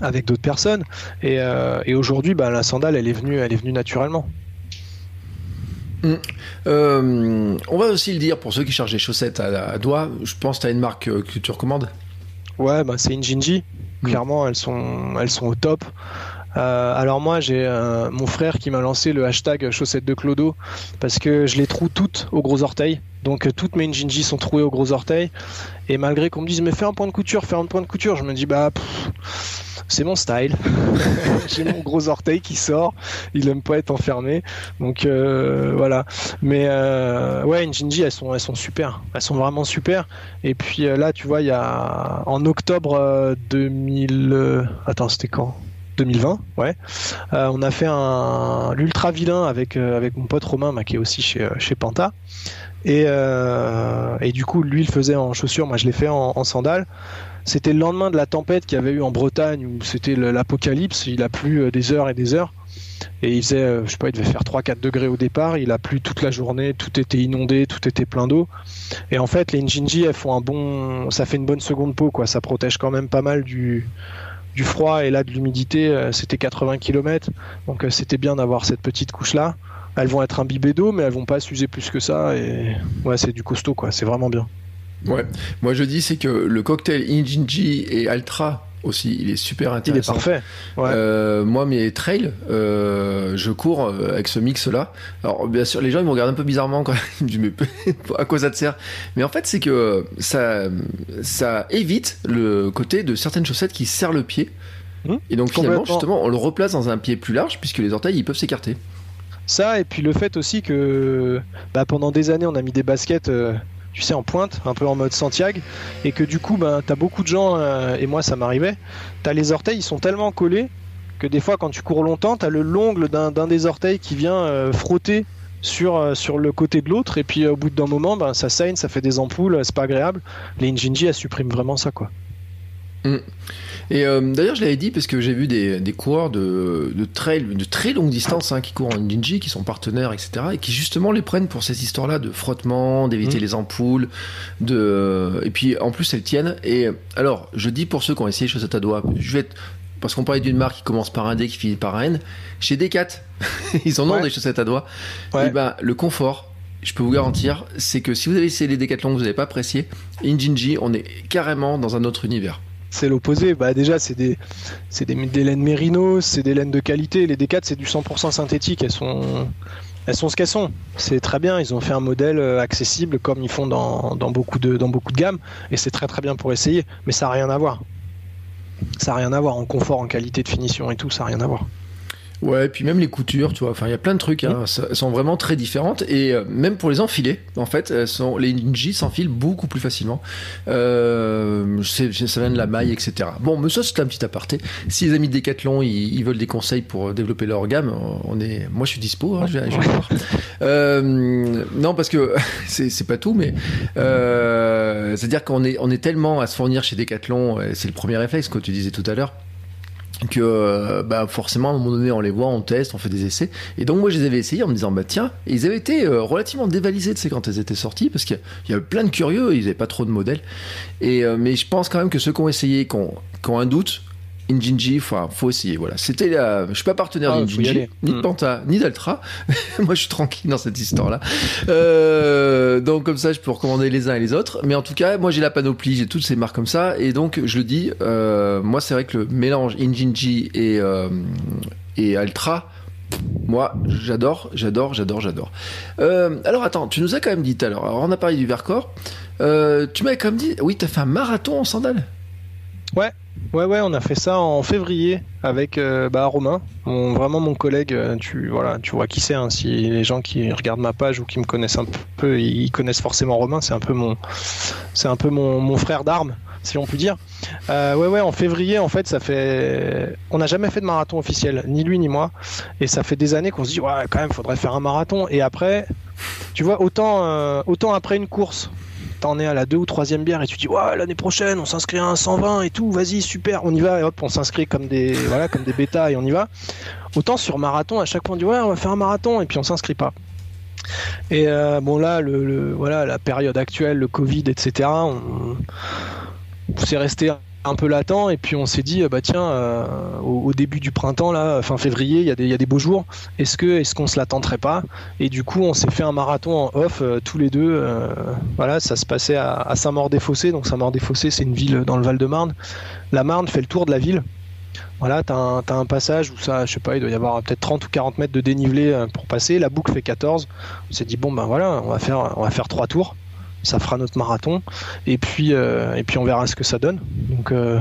[SPEAKER 3] avec d'autres personnes, et, euh, et aujourd'hui, bah, la sandale, elle est venue, elle est venue naturellement.
[SPEAKER 2] Hum. on va aussi le dire pour ceux qui chargent les chaussettes à, doigts. Je pense que tu as une marque que tu recommandes?
[SPEAKER 3] Ouais, bah, c'est Injinji. Clairement, elles sont, elles sont au top. Euh, alors moi, j'ai euh, mon frère qui m'a lancé le hashtag chaussettes de Clodo parce que je les trouve toutes aux gros orteils. Donc euh, toutes mes Njinji sont trouées aux gros orteils. Et malgré qu'on me dise mais fais un point de couture, fais un point de couture, je me dis bah c'est mon style. <laughs> <laughs> J'ai mon gros orteil qui sort. Il aime pas être enfermé. Donc euh, voilà. Mais euh, ouais, Njinji, elles sont, elles sont super. Elles sont vraiment super. Et puis là, tu vois, il y a en octobre 2000. Attends, c'était quand? 2020, ouais. on a fait un l'ultra vilain avec avec mon pote Romain, qui est aussi chez chez Panta. Et, et du coup, lui, il faisait en chaussures, moi je l'ai fait en, sandales. C'était le lendemain de la tempête qu'il y avait eu en Bretagne où c'était l'apocalypse. Il a plu euh, des heures et des heures. Et il faisait, euh, je sais pas, il devait faire 3-4 degrés au départ. Il a plu toute la journée, tout était inondé, tout était plein d'eau. Et en fait, les Njinji, font un bon, ça fait une bonne seconde peau, quoi. Ça protège quand même pas mal du, du froid et là de l'humidité. Euh, c'était 80 km, donc c'était bien d'avoir cette petite couche là. Elles vont être imbibées d'eau, mais elles vont pas s'user plus que ça. Et ouais, c'est du costaud, quoi. C'est vraiment bien.
[SPEAKER 2] Ouais. Moi, je dis, c'est que le cocktail Injinji et Altra aussi, il est super intéressant.
[SPEAKER 3] Il est parfait.
[SPEAKER 2] Euh, moi, mes trails, euh, je cours euh, avec ce mix-là. Alors, bien sûr, les gens ils me regardent un peu bizarrement quand <laughs> ils me disent mais <laughs> à quoi ça te sert? Mais en fait, c'est que ça, ça évite le côté de certaines chaussettes qui serrent le pied. Mmh. Et donc finalement, justement, on le replace dans un pied plus large puisque les orteils ils peuvent s'écarter.
[SPEAKER 3] Ça et puis le fait aussi que bah, pendant des années on a mis des baskets tu sais, en pointe, un peu en mode Santiago, et que du coup, ben, t'as beaucoup de gens, euh, et moi ça m'arrivait, t'as les orteils, ils sont tellement collés que des fois, quand tu cours longtemps, t'as le l'ongle d'un des orteils qui vient euh, frotter sur, euh, sur le côté de l'autre, et puis au bout d'un moment, ben, ça saigne, ça fait des ampoules, c'est pas agréable. Les Injinji, elles suppriment vraiment ça, quoi.
[SPEAKER 2] Mm. Et euh, d'ailleurs, je l'avais dit parce que j'ai vu des, des coureurs de, de, trail de très longue distance hein, qui courent en Ninja, qui sont partenaires, etc., et qui justement les prennent pour cette histoire-là de frottement, d'éviter mmh. les ampoules, de et puis en plus elles tiennent. Et alors, je dis pour ceux qui ont essayé chaussettes à doigts, je vais être parce qu'on parlait d'une marque qui commence par un D qui finit par un N, chez Decat, <laughs> ils en ont des chaussettes à doigts. Et ben le confort, je peux vous garantir, c'est que si vous avez essayé les Decathlon vous n'avez pas apprécié, Injinji, on est carrément dans un autre univers
[SPEAKER 3] c'est l'opposé. Bah déjà, c'est des, c'est des, laines mérinos, c'est des laines de qualité. Les D4, c'est du 100% synthétique. Elles sont, elles sont ce qu'elles sont. C'est très bien. Ils ont fait un modèle euh, accessible comme ils font dans, beaucoup de, dans beaucoup de gammes, et c'est très très bien pour essayer. Mais ça n'a rien à voir. Ça n'a rien à voir en confort, en qualité de finition et tout. Ça n'a rien à voir.
[SPEAKER 2] Ouais, et puis même les coutures, tu vois, enfin il y a plein de trucs, hein, elles sont vraiment très différentes et euh, même pour les enfiler, en fait, elles sont, les Ninja s'enfilent beaucoup plus facilement. Euh, ça vient de la maille, etc. Bon, mais ça c'est un petit aparté. Si les amis de Decathlon ils, veulent des conseils pour développer leur gamme, on est, moi je suis dispo, hein, je, vais, voir. Euh, non, parce que <laughs> c'est pas tout, mais euh, c'est-à-dire qu'on est, on est tellement à se fournir chez Decathlon, c'est le premier réflexe que tu disais tout à l'heure que euh, bah forcément à un moment donné on les voit, on teste, on fait des essais. Et donc moi je les avais essayés en me disant bah tiens, ils avaient été euh, relativement dévalisés de ces quand elles étaient sorties parce qu'il y, avait plein de curieux, ils n'avaient pas trop de modèles. Euh, mais je pense quand même que ceux qui ont essayé, qui ont un doute, Injinji, faut, faut essayer. Voilà, c'était la. Je suis pas partenaire ah, d'Injinji, ni de mm. Panta, ni d'Altra. <laughs> Moi, je suis tranquille dans cette histoire-là. Euh, donc comme ça, je peux recommander les uns et les autres. Mais en tout cas, moi, j'ai la panoplie, j'ai toutes ces marques comme ça, et donc je le dis. Euh, moi, c'est vrai que le mélange Injinji et euh, et Altra. Moi, j'adore, j'adore, j'adore, j'adore. alors attends, tu nous as quand même dit tout à l'heure, alors on a parlé du Vercors, tu m'avais quand même dit, oui, tu as fait un marathon en sandales?
[SPEAKER 3] Ouais, Ouais, ouais, on a fait ça en février avec euh, bah, Romain, vraiment mon collègue. Euh, tu voilà, tu vois qui c'est. Hein, si les gens qui regardent ma page ou qui me connaissent un peu, ils connaissent forcément Romain. C'est un peu mon, c'est un peu mon, frère d'armes, si on peut dire. Euh, ouais, ouais, en février, en fait, ça fait. On n'a jamais fait de marathon officiel, ni lui ni moi, et ça fait des années qu'on se dit ouais, quand même, faudrait faire un marathon. Et après, tu vois, autant, autant après une course, t'en es à la deux ou troisième bière et tu dis ouais l'année prochaine on s'inscrit à un 120 et tout, vas-y super, on y va et hop on s'inscrit comme des <laughs> voilà comme des bêtas et on y va. Autant sur marathon à chaque fois on dit ouais on va faire un marathon et puis on s'inscrit pas. Et euh, bon là le, voilà la période actuelle, le Covid etc. On, c'est resté un peu latent et puis on s'est dit bah tiens euh, au, début du printemps là fin février il y, a des, beaux jours. Est-ce que est-ce qu'on se l'attenterait pas? Et du coup on s'est fait un marathon en off euh, tous les deux euh, voilà ça se passait à, Saint-Maur-des-Fossés. Donc Saint-Maur-des-Fossés c'est une ville dans le Val-de-Marne. La Marne fait le tour de la ville. Voilà, t'as un, as un passage où ça, je sais pas, il doit y avoir peut-être 30 ou 40 mètres de dénivelé pour passer. La boucle fait 14. On s'est dit bon ben voilà, on va faire, on va faire trois tours ça fera notre marathon. Et puis euh, et puis on verra ce que ça donne. Donc euh,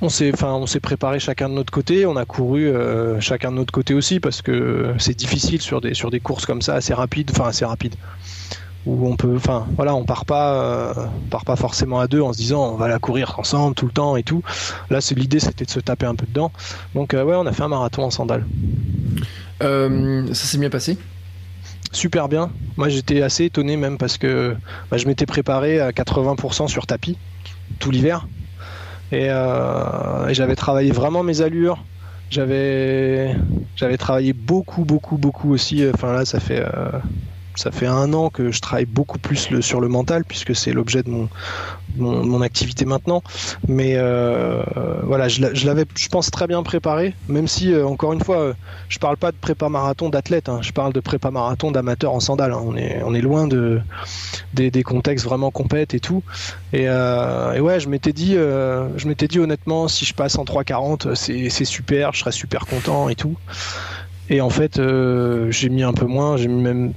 [SPEAKER 3] on s'est enfin on s'est préparé chacun de notre côté. On a couru euh, chacun de notre côté aussi parce que c'est difficile sur des sur des courses comme ça assez rapides enfin assez rapides. Où on peut enfin voilà on part pas part pas forcément à deux en se disant on va la courir ensemble tout le temps et tout. Là c'est l'idée c'était de se taper un peu dedans. Donc ouais on a fait un marathon en sandales.
[SPEAKER 2] Ça s'est bien passé?
[SPEAKER 3] Super bien. Moi, j'étais assez étonné même parce que bah, je m'étais préparé à 80% sur tapis tout l'hiver. Euh, et, j'avais travaillé vraiment mes allures. J'avais, j'avais travaillé beaucoup, beaucoup, beaucoup aussi. Enfin là, ça fait, euh, ça fait un an que je travaille beaucoup plus sur le mental puisque c'est l'objet de mon, activité maintenant. Mais euh, voilà, je, l'avais, je pense, très bien préparé, même si, euh, encore une fois, euh, je parle pas de prépa marathon d'athlète, hein. je parle de prépa marathon d'amateur en sandales. Hein. On, est, loin de, des, contextes vraiment compètes et tout. Et, ouais, je m'étais dit, je m'étais dit honnêtement, si je passe en 3,40, c'est, c'est super, je serais super content et tout. Et en fait, j'ai mis un peu moins, j'ai mis même,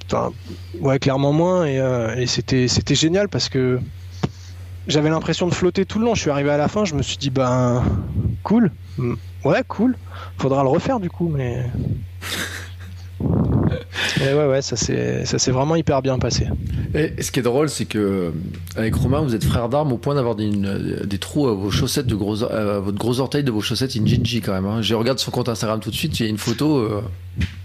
[SPEAKER 3] ouais, clairement moins, et, et c'était, génial parce que j'avais l'impression de flotter tout le long. Je suis arrivé à la fin, je me suis dit, ben, cool. Ouais, cool. Faudra le refaire du coup, mais. Et ouais, ouais, ça s'est vraiment hyper bien passé.
[SPEAKER 2] Et ce qui est drôle, c'est que avec Romain, vous êtes frères d'armes au point d'avoir des, des, trous à vos chaussettes de gros, à votre gros orteil de vos chaussettes Injinji quand même. Hein. Je regarde son compte Instagram tout de suite, il y a une photo. Euh,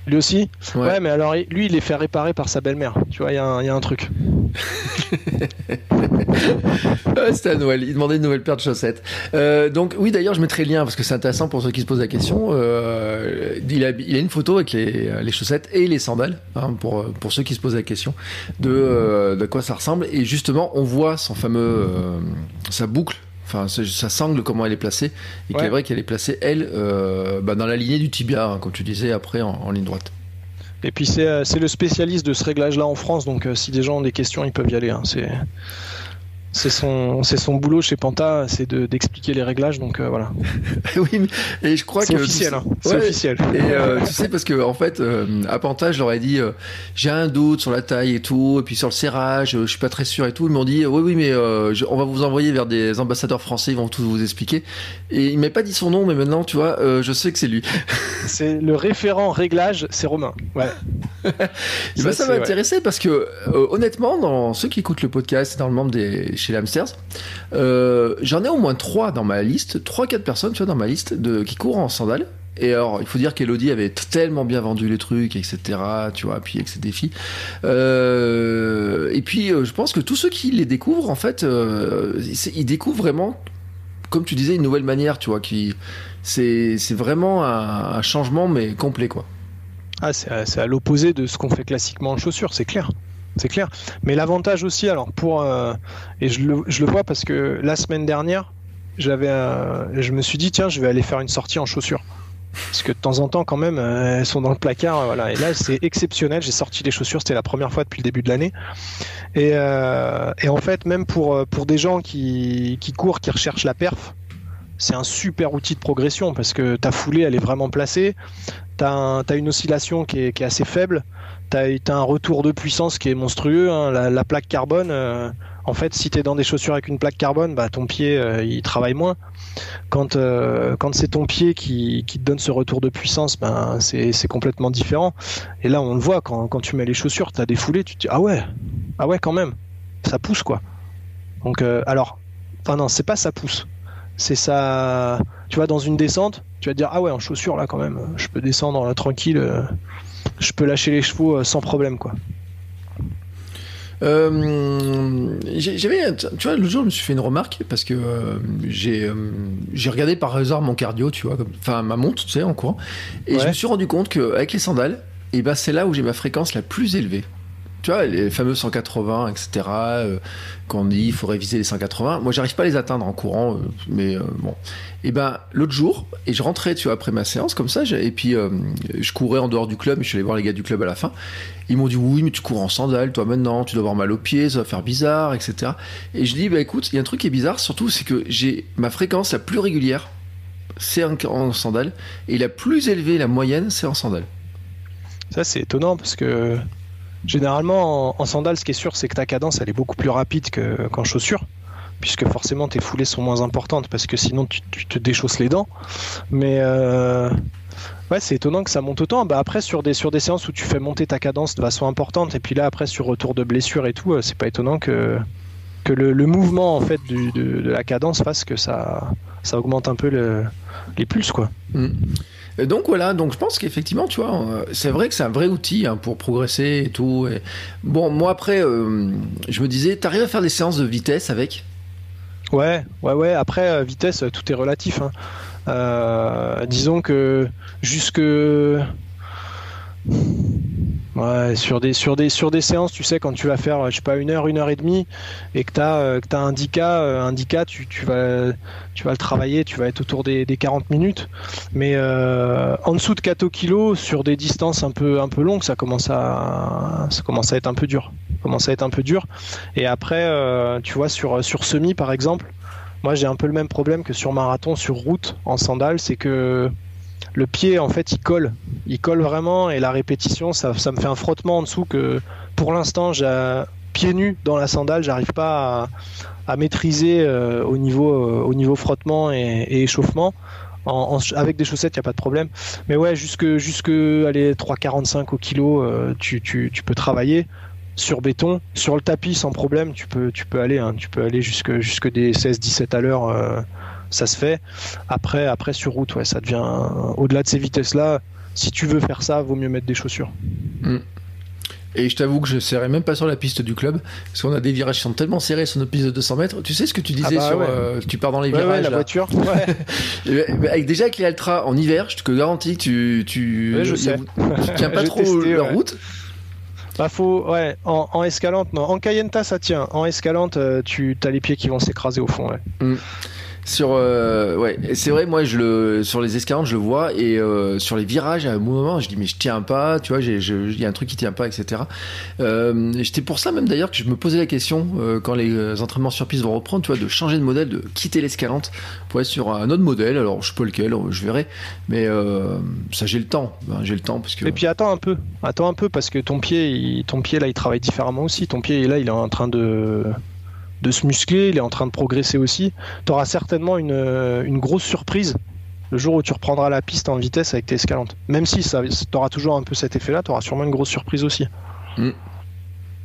[SPEAKER 3] lui aussi ouais. mais alors lui, il les fait réparer par sa belle-mère. Tu vois, il y, y, a un truc. <laughs>
[SPEAKER 2] C'était à Noël. Il demandait une nouvelle paire de chaussettes. Euh, donc, oui, d'ailleurs, je mettrai le lien parce que c'est intéressant pour ceux qui se posent la question. Euh, il, a, il, a, une photo avec les, les chaussettes et les sandales hein, pour, pour ceux qui se posent la question de, euh, de quoi ça ressemble. Et justement, on voit son fameux, sa boucle enfin sa sangle comment elle est placée. Et qu'il est vrai qu'elle est placée elle euh, bah, dans la lignée du tibia hein, comme tu disais après en, ligne droite.
[SPEAKER 3] Et puis c'est le spécialiste de ce réglage là en France donc si des gens ont des questions ils peuvent y aller hein. c'est c'est son, c'est son boulot chez Panta, c'est d'expliquer les réglages, donc euh, voilà. <laughs>
[SPEAKER 2] oui, et je crois que
[SPEAKER 3] c'est officiel, hein. c'est officiel.
[SPEAKER 2] Et euh, tu sais parce que en fait, euh, à Panta, je leur ai dit, j'ai un doute sur la taille et tout, et puis sur le serrage, je suis pas très sûr et tout. Ils m'ont dit, oui, oui, mais on va vous envoyer vers des ambassadeurs français, ils vont tout vous expliquer. Et il m'a pas dit son nom, mais maintenant, tu vois, je sais que c'est lui. <laughs>
[SPEAKER 3] c'est le référent réglage, c'est Romain. Ouais. <laughs>
[SPEAKER 2] et ben, ça m'a intéressé parce que honnêtement, dans ceux qui écoutent le podcast, dans le membre des chez les hamsters, euh, j'en ai au moins trois dans ma liste, trois quatre personnes, tu vois, dans ma liste de qui courent en sandales. Et alors, il faut dire qu'Elodie avait tellement bien vendu les trucs, etc. Tu vois, puis avec ses défis. Euh, et puis, euh, je pense que tous ceux qui les découvrent, en fait, ils découvrent vraiment, comme tu disais, une nouvelle manière, tu vois, qui c'est vraiment un, changement mais complet, quoi.
[SPEAKER 3] Ah, c'est à l'opposé de ce qu'on fait classiquement en chaussures, c'est clair c'est clair. Mais l'avantage aussi, alors pour euh, et je le, vois parce que la semaine dernière, j'avais, je me suis dit tiens, je vais aller faire une sortie en chaussures. Parce que de temps en temps, quand même, euh, elles sont dans le placard, voilà. Et là, c'est exceptionnel. J'ai sorti les chaussures, c'était la première fois depuis le début de l'année. Et, euh, en fait, même pour des gens qui, courent, qui recherchent la perf, c'est un super outil de progression parce que ta foulée, elle est vraiment placée. Tu as, une oscillation qui est assez faible tu as, un retour de puissance qui est monstrueux. Hein. La, plaque carbone, euh, en fait, si tu es dans des chaussures avec une plaque carbone, bah, ton pied, euh, il travaille moins. Quand, euh, c'est ton pied qui, te donne ce retour de puissance, ben, c'est complètement différent. Et là, on le voit, quand, tu mets les chaussures, tu as des foulées, tu te dis, ah ouais, ah ouais, quand même, ça pousse, quoi. Donc, alors, enfin non, c'est pas ça pousse. C'est ça, tu vois, dans une descente, tu vas te dire, ah ouais, en chaussures, là, quand même, je peux descendre tranquille je peux lâcher les chevaux euh, sans problème, quoi.
[SPEAKER 2] Euh, j'avais, tu vois, le jour, je me suis fait une remarque parce que euh, j'ai, j'ai regardé par hasard mon cardio, tu vois, enfin ma montre, tu sais, en courant, et je me suis rendu compte qu'avec les sandales, et eh ben c'est là où j'ai ma fréquence la plus élevée tu vois, les fameux 180, etc. Euh, qu'on dit il faudrait viser les 180. Moi, j'arrive pas à les atteindre en courant, euh, mais euh, bon. Et ben, l'autre jour, et je rentrais, tu vois, après ma séance comme ça, et puis je courais en dehors du club, et je suis allé voir les gars du club à la fin. Ils m'ont dit oui, mais tu cours en sandales, toi maintenant, tu dois avoir mal aux pieds, ça va faire bizarre, etc. Et je dis bah écoute, il y a un truc qui est bizarre, surtout c'est que j'ai ma fréquence la plus régulière, c'est en sandales, et la plus élevée, la moyenne, c'est en sandales.
[SPEAKER 3] Ça, c'est étonnant parce que Généralement, en, sandales, ce qui est sûr, c'est que ta cadence, elle est beaucoup plus rapide qu'en chaussures, puisque forcément tes foulées sont moins importantes, parce que sinon tu, te déchausses les dents. Mais euh, ouais, c'est étonnant que ça monte autant. Bah après, sur des, sur des séances où tu fais monter ta cadence de façon importante, et puis là, après, sur retour de blessure et tout, euh, c'est pas étonnant que, le, mouvement en fait de, la cadence fasse que ça, ça augmente un peu les pulses, quoi.
[SPEAKER 2] Donc voilà, donc je pense qu'effectivement, tu vois, euh, c'est vrai que c'est un vrai outil hein, pour progresser et tout. Bon, moi après, euh, je me disais, t'arrives à faire des séances de vitesse avec?
[SPEAKER 3] Ouais, ouais, ouais. Après, euh, vitesse, tout est relatif. Hein. disons que jusque Ouais, sur des, sur, des, sur des séances, tu sais, quand tu vas faire, je sais pas, une heure, une heure et demie, et que tu as, euh, que as un 10K, euh, tu, tu, vas, tu vas le travailler, tu vas être autour des, des 40 minutes. Mais euh, en dessous de 4 kg, sur des distances un peu, un peu longues, ça commence, à, ça commence à être un peu dur. Ça commence à être un peu dur. Et après, tu vois, sur, sur semi, par exemple, moi j'ai un peu le même problème que sur marathon, sur route, en sandales, c'est que le pied en fait il colle, il colle vraiment et la répétition ça, me fait un frottement en dessous que pour l'instant j'ai pieds nus dans la sandale, j'arrive pas à, maîtriser euh, au niveau euh, au niveau frottement et, échauffement. avec des chaussettes, il n'y a pas de problème. Mais ouais, jusque, jusque allez, 3,45 au kilo, euh, tu, peux travailler sur béton. Sur le tapis, sans problème, tu peux, tu peux aller, hein, tu peux aller jusque, jusque des 16-17 à l'heure ça se fait. Après, après sur route, ouais, ça devient au-delà de ces vitesses-là. Si tu veux faire ça, vaut mieux mettre des chaussures.
[SPEAKER 2] Hmm. Et je t'avoue que je serais même pas sur la piste du club, parce qu'on a des virages qui sont tellement serrés sur notre piste de 200 mètres. Tu sais ce que tu disais ah bah sur. Euh, tu pars dans les virages.
[SPEAKER 3] la voiture. <laughs>
[SPEAKER 2] avec, déjà avec les Altra en hiver, je te garantis que tu. Tu,
[SPEAKER 3] je sais.
[SPEAKER 2] tu tiens pas <laughs> trop la route.
[SPEAKER 3] Bah faut, ouais, en, escalante, non. En Cayenta, ça tient. En escalante, euh, tu as les pieds qui vont s'écraser au fond, ouais. Hmm.
[SPEAKER 2] Sur, euh, ouais, c'est vrai, moi, je le, sur les escalantes, je le vois, et euh, sur les virages, à un moment, je dis, mais je tiens pas, tu vois, il y a un truc qui tient pas, etc. Euh, J'étais pour ça même d'ailleurs que je me posais la question, euh, quand les entraînements sur piste vont reprendre, tu vois, de changer de modèle, de quitter l'escalante pour être sur un autre modèle. Alors, je sais pas lequel, je verrai, mais ça, j'ai le temps, ben, j'ai le temps parce que.
[SPEAKER 3] Et puis attends un peu, attends un peu parce que ton pied, ton pied là, il travaille différemment aussi. Ton pied là, il est en train de de se muscler, il est en train de progresser aussi. Tu auras certainement une, euh, une, grosse surprise le jour où tu reprendras la piste en vitesse avec tes escalantes. Même si tu auras toujours un peu cet effet-là, tu auras sûrement une grosse surprise aussi.
[SPEAKER 2] Mm.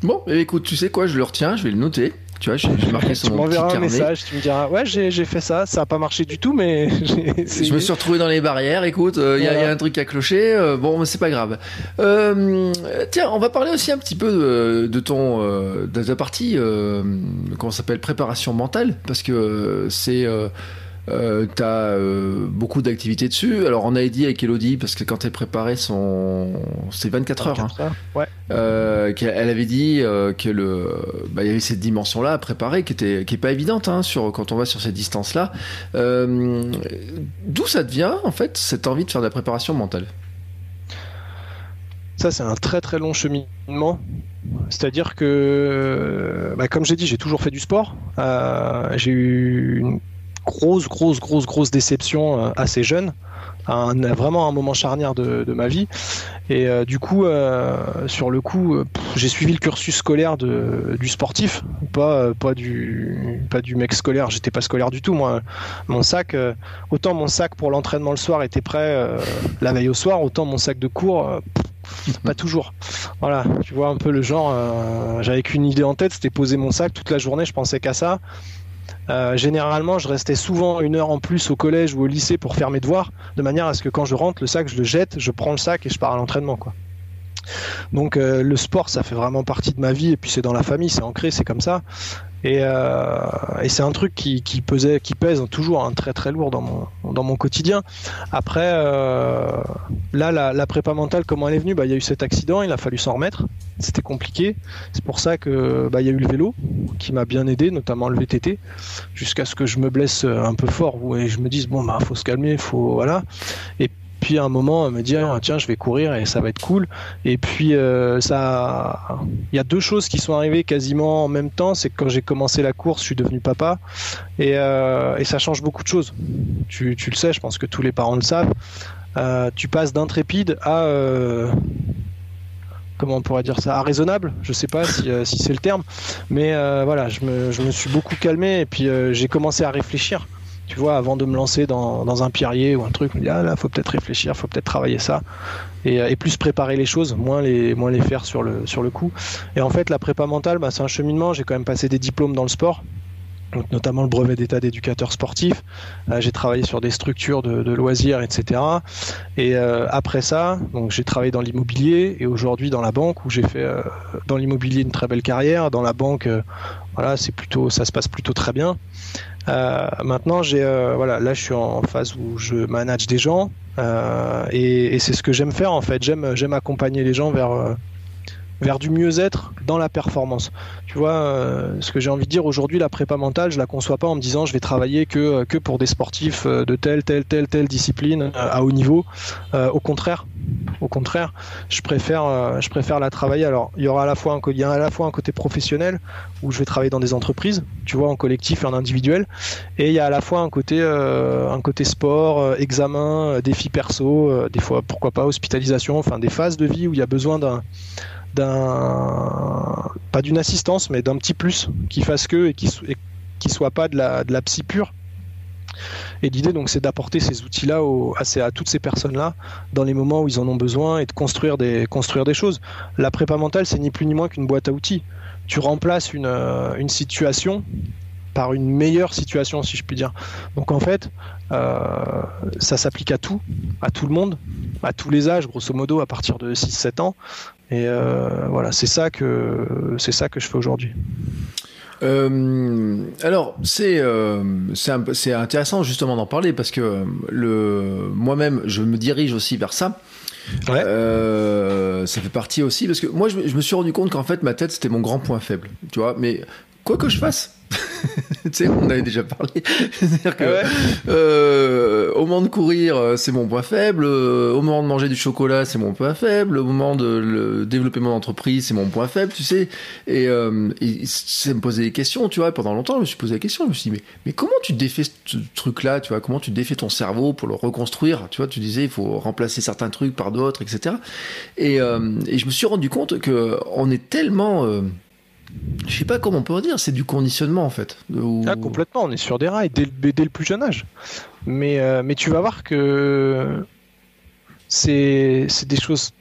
[SPEAKER 2] Bon, eh, écoute, tu sais quoi, je le retiens, je vais le noter. Tu vois, j'ai marqué sur
[SPEAKER 3] tu
[SPEAKER 2] m'enverras
[SPEAKER 3] un message, tu me diras ouais j'ai fait ça, ça a pas marché du tout, mais <laughs>
[SPEAKER 2] je me suis retrouvé dans les barrières. Écoute, il euh, y, a un truc à clocher. Euh, bon, mais c'est pas grave. Euh, tiens, on va parler aussi un petit peu de, ton de ta partie comment s'appelle préparation mentale parce que c'est euh, tu as euh, beaucoup d'activités dessus. Alors, on a dit avec Elodie, parce que quand elle préparait son. C'est 24 heures.
[SPEAKER 3] Hein. ouais.
[SPEAKER 2] Euh, elle avait dit que le. Bah, y avait cette dimension-là à préparer qui était qui est pas évidente hein, sur, quand on va sur cette distance-là. D'où ça devient, en fait, cette envie de faire de la préparation mentale?
[SPEAKER 3] Ça, c'est un très très long cheminement. C'est-à-dire que, bah, comme j'ai dit, j'ai toujours fait du sport. j'ai eu une grosse, grosse, grosse, grosse déception euh, assez jeune. Un, vraiment un moment charnière de, ma vie. Et euh, du coup, euh, sur le coup, j'ai suivi le cursus scolaire de, du sportif, pas, pas, du, pas du mec scolaire. J'étais pas scolaire du tout, moi. Mon sac, autant mon sac pour l'entraînement le soir était prêt la veille au soir, autant mon sac de cours. pas toujours. Voilà, tu vois un peu le genre. J'avais qu'une idée en tête, c'était poser mon sac toute la journée. Je pensais qu'à ça. Euh, généralement, je restais souvent une heure en plus au collège ou au lycée pour faire mes devoirs, de manière à ce que quand je rentre, le sac, je le jette, je prends le sac et je pars à l'entraînement. Donc euh, le sport, ça fait vraiment partie de ma vie et puis c'est dans la famille, c'est ancré, c'est comme ça. Euh, et, c'est un truc qui, pesait, qui pèse toujours un très très lourd dans mon, quotidien. Après, euh, là, la, prépa mentale, comment elle est venue? Bah, Il y a eu cet accident, il a fallu s'en remettre. C'était compliqué. C'est pour ça que bah, y a eu le vélo qui m'a bien aidé, notamment le VTT, jusqu'à ce que je me blesse un peu fort et je me dise bon bah faut se calmer, faut voilà. Puis à un moment me dire ah, tiens je vais courir et ça va être cool. Et puis euh, ça il y a deux choses qui sont arrivées quasiment en même temps. C'est que quand j'ai commencé la course je suis devenu papa. Et, euh, ça change beaucoup de choses. Tu, tu, le sais je pense que tous les parents le savent. Euh, tu passes d'intrépide à comment on pourrait dire ça, à raisonnable, je sais pas si, si c'est le terme, mais voilà, je me, je me, suis beaucoup calmé et puis j'ai commencé à réfléchir tu vois, avant de me lancer dans, un pierrier ou un truc, je me dis, ah là, faut peut-être réfléchir, faut peut-être travailler ça. Euh, et, plus préparer les choses, moins les, moins les faire sur le, sur le coup. Et en fait, la prépa mentale, bah, c'est un cheminement. J'ai quand même passé des diplômes dans le sport. notamment le brevet d'état d'éducateur sportif. Euh, j'ai travaillé sur des structures de, loisirs, etc. Et euh, après ça, donc j'ai travaillé dans l'immobilier et aujourd'hui dans la banque où j'ai fait dans l'immobilier une très belle carrière. Dans la banque, voilà, c'est plutôt, ça se passe plutôt très bien. Euh, maintenant, j'ai euh, voilà, là, je suis en phase où je manage des gens euh, et, et c'est ce que j'aime faire en fait. J'aime, j'aime accompagner les gens vers vers du mieux-être dans la performance. Tu vois, euh, ce que j'ai envie de dire aujourd'hui, la prépa mentale, je la conçois pas en me disant je vais travailler que, que pour des sportifs euh, de telle, telle, telle, telle discipline euh, à haut niveau. au contraire, au contraire, je préfère, je préfère la travailler. Alors, il y aura à la fois un, y a à la fois un côté professionnel où je vais travailler dans des entreprises, tu vois, en collectif et en individuel, et il y a à la fois un côté, un côté sport, examen, défi perso, des fois pourquoi pas hospitalisation, enfin des phases de vie où il y a besoin d'un d'un pas d'une assistance mais d'un petit plus qui fasse que et qui, qui soit pas de la, de la psy pure et l'idée donc c'est d'apporter ces outils là à, à toutes ces personnes là dans les moments où ils en ont besoin et de construire des construire des choses la prépa mentale c'est ni plus ni moins qu'une boîte à outils tu remplaces une, euh, une situation par une meilleure situation, si je puis dire. Donc en fait, euh, ça s'applique à tout, à tout le monde, à tous les âges, grosso modo, à partir de 6-7 ans. Et euh, voilà, c'est ça que c'est ça que je fais aujourd'hui.
[SPEAKER 2] Euh, alors c'est c'est intéressant justement d'en parler parce que le moi-même je me dirige aussi vers ça. Ouais. ça fait partie aussi parce que moi je, je me suis rendu compte qu'en fait ma tête c'était mon grand point faible, tu vois. Mais quoi que je fasse, <laughs> tu sais, on avait déjà parlé. <laughs> C'est-à-dire que euh, au moment de courir, euh, c'est mon point faible. Euh, au moment de manger du chocolat, c'est mon point faible. Au moment de le, développer mon entreprise, c'est mon point faible, tu sais. Et, euh, et ça me posait des questions, tu vois. Pendant longtemps, je me suis posé la question. Je me suis dit, mais, mais comment tu défais ce truc-là, tu vois? Comment tu défais ton cerveau pour le reconstruire? Tu vois, tu disais, il faut remplacer certains trucs par d'autres, etc. Et, euh, et je me suis rendu compte que on est tellement je sais pas comment on peut dire, c'est du conditionnement en fait.
[SPEAKER 3] Ah, complètement, on est sur des rails dès, le plus jeune âge. Mais, euh, mais tu vas voir que c'est des choses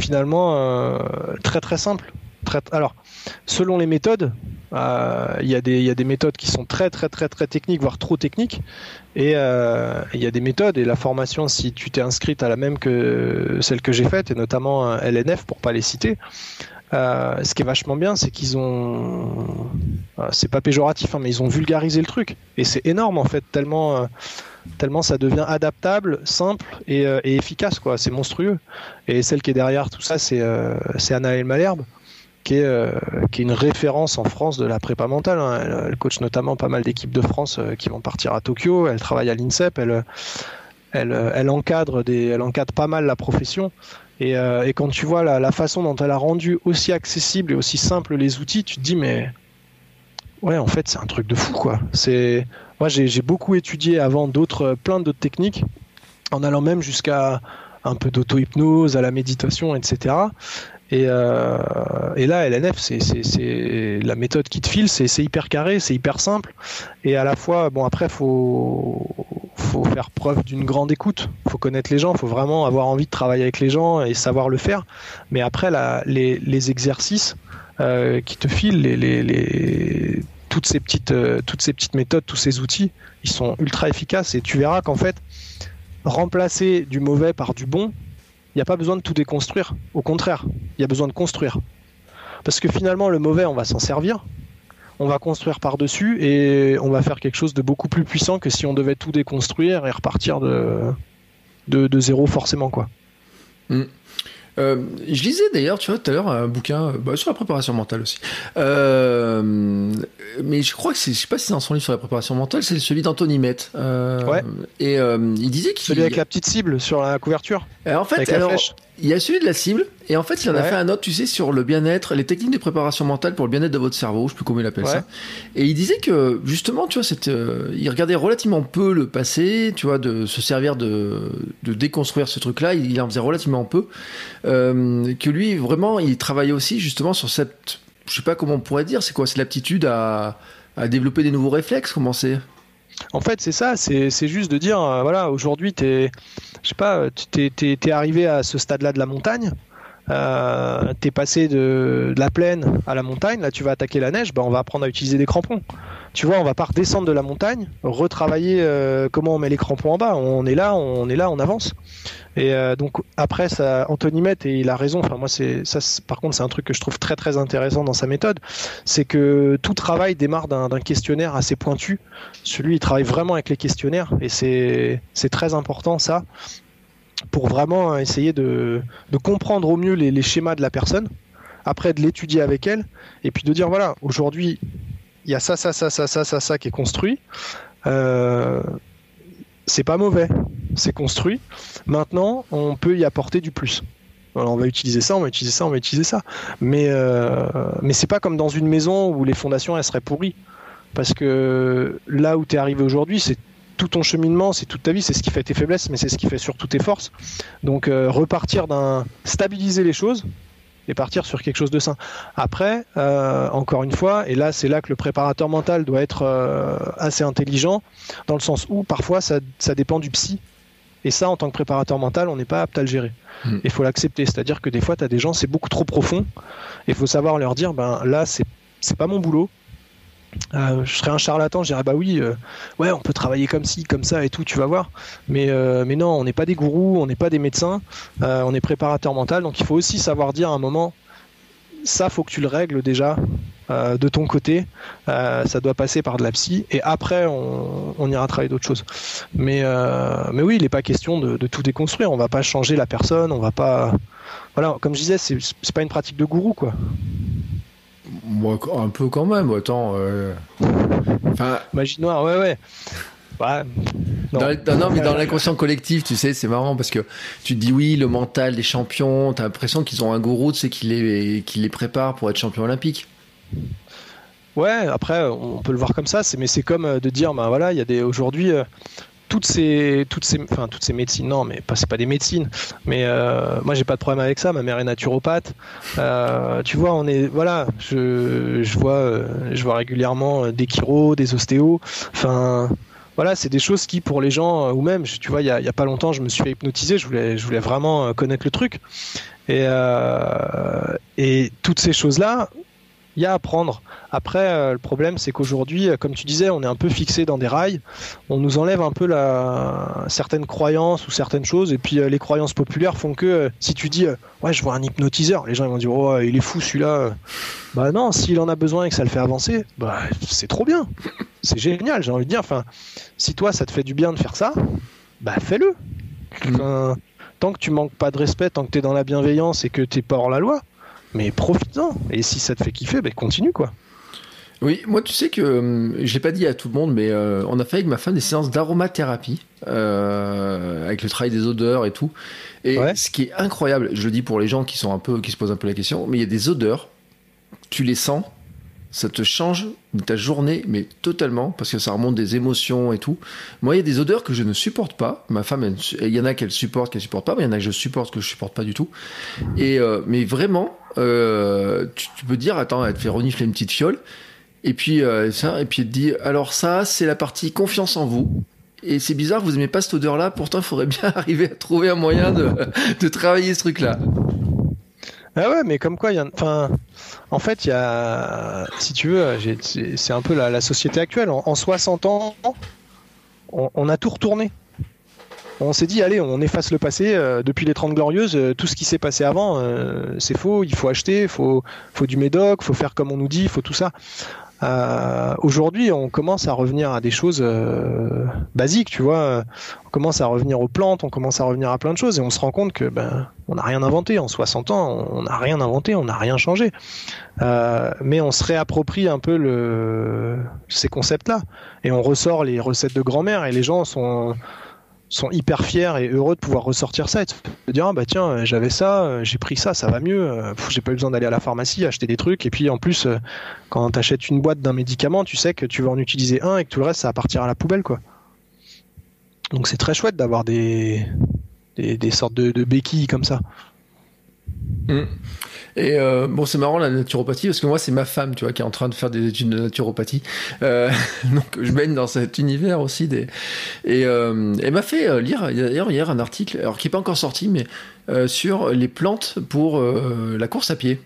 [SPEAKER 3] finalement euh, très très simples. Très, alors, selon les méthodes, euh, il y, a des, y a des méthodes qui sont très très très très techniques, voire trop techniques. Et il y a des méthodes, et la formation, si tu t'es inscrite à la même que celle que j'ai faite, et notamment LNF pour pas les citer, euh, ce qui est vachement bien, c'est qu'ils ont, euh, c'est pas péjoratif, hein, mais ils ont vulgarisé le truc et c'est énorme en fait, tellement, euh, tellement ça devient adaptable, simple et, efficace. C'est monstrueux. Et celle qui est derrière tout ça, c'est Anaël Malherbe. Qui est, une référence en France de la prépa mentale. Hein. Elle, coach notamment pas mal d'équipes de France qui vont partir à Tokyo. Elle travaille à l'INSEP. Elle, elle, elle, encadre elle encadre pas mal la profession. Euh, et, quand tu vois la, façon dont elle a rendu aussi accessible et aussi simple les outils, tu te dis mais ouais en fait c'est un truc de fou quoi. Moi j'ai beaucoup étudié avant d'autres plein d'autres techniques en allant même jusqu'à un peu d'auto-hypnose, à la méditation, etc. Et, euh, et là, LNF, c'est la méthode qui te file, c'est hyper carré, c'est hyper simple. Et à la fois, bon, après, faut, faut faire preuve d'une grande écoute. faut connaître les gens, faut vraiment avoir envie de travailler avec les gens et savoir le faire. Mais après, les, exercices euh, qui te filent, euh, toutes ces petites méthodes, tous ces outils, ils sont ultra efficaces. Et tu verras qu'en fait, remplacer du mauvais par du bon, il n'y a pas besoin de tout déconstruire. Au contraire, il y a besoin de construire. Parce que finalement, le mauvais, on va s'en servir. On va construire par-dessus et on va faire quelque chose de beaucoup plus puissant que si on devait tout déconstruire et repartir de, zéro forcément. quoi.
[SPEAKER 2] Mm. Euh, je lisais d'ailleurs, tu vois, tout à l'heure un bouquin bah, sur la préparation mentale aussi. Euh, mais je crois que c'est, je sais pas si c'est dans son livre sur la préparation mentale, c'est celui d'Anthony Met. Euh,
[SPEAKER 3] ouais.
[SPEAKER 2] Et il disait qu'il.
[SPEAKER 3] Celui avec la petite cible sur la couverture.
[SPEAKER 2] en fait, alors, il y a celui de la cible, et en fait, il en a fait un autre, tu sais, sur le bien-être, les techniques de préparation mentale pour le bien-être de votre cerveau, je sais plus comment il appelle ça. Et il disait que, justement, tu vois, euh, il regardait relativement peu le passé, tu vois, de se servir de, de déconstruire ce truc-là, il, en faisait relativement peu. Euh, que lui, vraiment, il travaillait aussi, justement, sur cette, je sais pas comment on pourrait dire, c'est quoi, c'est l'aptitude à, à développer des nouveaux réflexes, comment c'est?
[SPEAKER 3] En fait, c'est ça, c'est juste de dire, euh, voilà, aujourd'hui, je sais pas, t'es es, arrivé à ce stade-là de la montagne, euh, t'es passé de, la plaine à la montagne, là tu vas attaquer la neige, ben on va apprendre à utiliser des crampons. Tu vois, on va pas redescendre de la montagne, retravailler euh, comment on met les crampons en bas. On est là, on est là, on avance. Et euh, donc après, ça, Anthony Met, et il a raison. Enfin moi, c'est ça. Par contre, c'est un truc que je trouve très très intéressant dans sa méthode, c'est que tout travail démarre d'un questionnaire assez pointu. Celui, il travaille vraiment avec les questionnaires, et c'est c'est très important ça pour vraiment essayer de, comprendre au mieux les, schémas de la personne, après de l'étudier avec elle, et puis de dire voilà, aujourd'hui, il y a ça, ça, ça, ça, ça, ça, ça qui est construit. Euh, c'est pas mauvais, c'est construit. Maintenant, on peut y apporter du plus. On va utiliser ça, on va utiliser ça, on va utiliser ça. Mais, euh, mais c'est pas comme dans une maison où les fondations elles seraient pourries. Parce que là où tu es arrivé aujourd'hui, c'est tout ton cheminement, c'est toute ta vie, c'est ce qui fait tes faiblesses, mais c'est ce qui fait surtout tes forces. Donc euh, repartir d'un stabiliser les choses et partir sur quelque chose de sain. Après, euh, encore une fois, et là c'est là que le préparateur mental doit être euh, assez intelligent, dans le sens où parfois ça, dépend du psy. Et ça, en tant que préparateur mental, on n'est pas apte à le gérer. Hmm. Il faut l'accepter. C'est-à-dire que des fois, tu as des gens, c'est beaucoup trop profond. Il faut savoir leur dire, ben là, c'est pas mon boulot euh, je serais un charlatan, je dirais bah oui, euh, ouais, on peut travailler comme ci, comme ça et tout, tu vas voir. Mais, euh, mais non, on n'est pas des gourous, on n'est pas des médecins, on est préparateur mental, donc il faut aussi savoir dire à un moment, ça faut que tu le règles déjà de ton côté, ça doit passer par de la psy, et après on, ira travailler d'autres choses. Mais, mais oui, il n'est pas question de, de, tout déconstruire, on va pas changer la personne, on va pas. Voilà, comme je disais, c'est pas une pratique de gourou quoi.
[SPEAKER 2] Moi, un peu quand même. Attends, euh,
[SPEAKER 3] Enfin, magie noire, ouais, ouais.
[SPEAKER 2] Bah, non. Dans, mais dans l'inconscient collectif, tu sais, c'est marrant parce que tu te dis oui, le mental des champions, t'as l'impression qu'ils ont un gourou, tu sais, qui les, qui les prépare pour être champion olympique.
[SPEAKER 3] Ouais, après, on peut le voir comme ça, mais c'est comme euh, de dire, ben voilà, il y a des aujourd'hui, euh, toutes ces, toutes ces, enfin toutes ces médecines, non, mais pas c'est pas des médecines, mais euh, moi j'ai pas de problème avec ça. Ma mère est naturopathe. Euh, tu vois, on est, voilà, je, je vois, je vois régulièrement des chiros, des ostéos. Enfin, voilà, c'est des choses qui, pour les gens, ou même, tu vois, il y a, y a, pas longtemps, je me suis fait hypnotiser. Je voulais, je voulais vraiment connaître le truc. Et, euh, et toutes ces choses-là, il y a à prendre. Après, euh, le problème, c'est qu'aujourd'hui, euh, comme tu disais, on est un peu fixé dans des rails. On nous enlève un peu la... certaines croyances ou certaines choses. Et puis, euh, les croyances populaires font que si tu dis, ouais, je vois un hypnotiseur, les gens ils vont dire, oh, il est fou celui-là. Bah non, s'il en a besoin et que ça le fait avancer, bah c'est trop bien. C'est génial, j'ai envie de dire. Enfin, si toi, ça te fait du bien de faire ça, bah fais-le. Mm. tant que tu manques pas de respect, tant que tu es dans la bienveillance et que tu pas hors la loi, mais profite-en. Et si ça te fait kiffer, ben continue quoi.
[SPEAKER 2] Oui, moi tu sais que euh, je l'ai pas dit à tout le monde, mais euh, on a fait avec ma femme des séances d'aromathérapie euh, avec le travail des odeurs et tout. Et ce qui est incroyable, je le dis pour les gens qui sont un peu, qui se posent un peu la question, mais il y a des odeurs, tu les sens, ça te change ta journée, mais totalement, parce que ça remonte des émotions et tout. Moi, il y a des odeurs que je ne supporte pas. Ma femme, il y en a qu'elle supporte, qu'elle supporte pas, mais il y en a que je supporte, que je supporte pas du tout. Et euh, mais vraiment, euh, tu, peux dire, attends, elle te fait renifler une petite fiole, et puis euh, et puis elle te dit, alors ça, c'est la partie confiance en vous. Et c'est bizarre, vous aimez pas cette odeur-là. Pourtant, il faudrait <laughs> bien arriver à trouver un moyen de travailler ce truc-là.
[SPEAKER 3] Ah ouais, mais comme quoi, il y a, enfin, en fait, il y a, si tu veux, c'est un peu la, société actuelle. En, 60 ans, on, a tout retourné. On s'est dit, allez, on efface le passé. Euh, depuis les 30 glorieuses, euh, tout ce qui s'est passé avant, euh, c'est faux. Il faut acheter, il faut, faut du médoc, il faut faire comme on nous dit, il faut tout ça. Euh, aujourd'hui, on commence à revenir à des choses euh, basiques, tu vois. On commence à revenir aux plantes, on commence à revenir à plein de choses, et on se rend compte que ben, on n'a rien inventé. En 60 ans, on n'a rien inventé, on n'a rien changé. Euh, mais on se réapproprie un peu ces concepts-là, et on ressort les recettes de grand-mère, et les gens sont sont hyper fiers et heureux de pouvoir ressortir ça et de dire ah bah tiens euh, j'avais ça euh, j'ai pris ça ça va mieux euh, j'ai pas eu besoin d'aller à la pharmacie acheter des trucs. Et puis en plus quand tu achètes une boîte d'un médicament tu sais que tu vas en utiliser un et que tout le reste ça va partir à la poubelle quoi. Donc c'est très chouette d'avoir des, des, sortes de, béquilles comme ça
[SPEAKER 2] mmh. Et euh, bon, c'est marrant la naturopathie parce que moi, c'est ma femme, tu vois, qui est en train de faire des études de naturopathie. Euh, <laughs> donc, je baigne dans cet univers aussi. Et euh, elle m'a fait lire d'ailleurs hier un article, alors qui n'est pas encore sorti, mais sur les plantes pour la course à pied.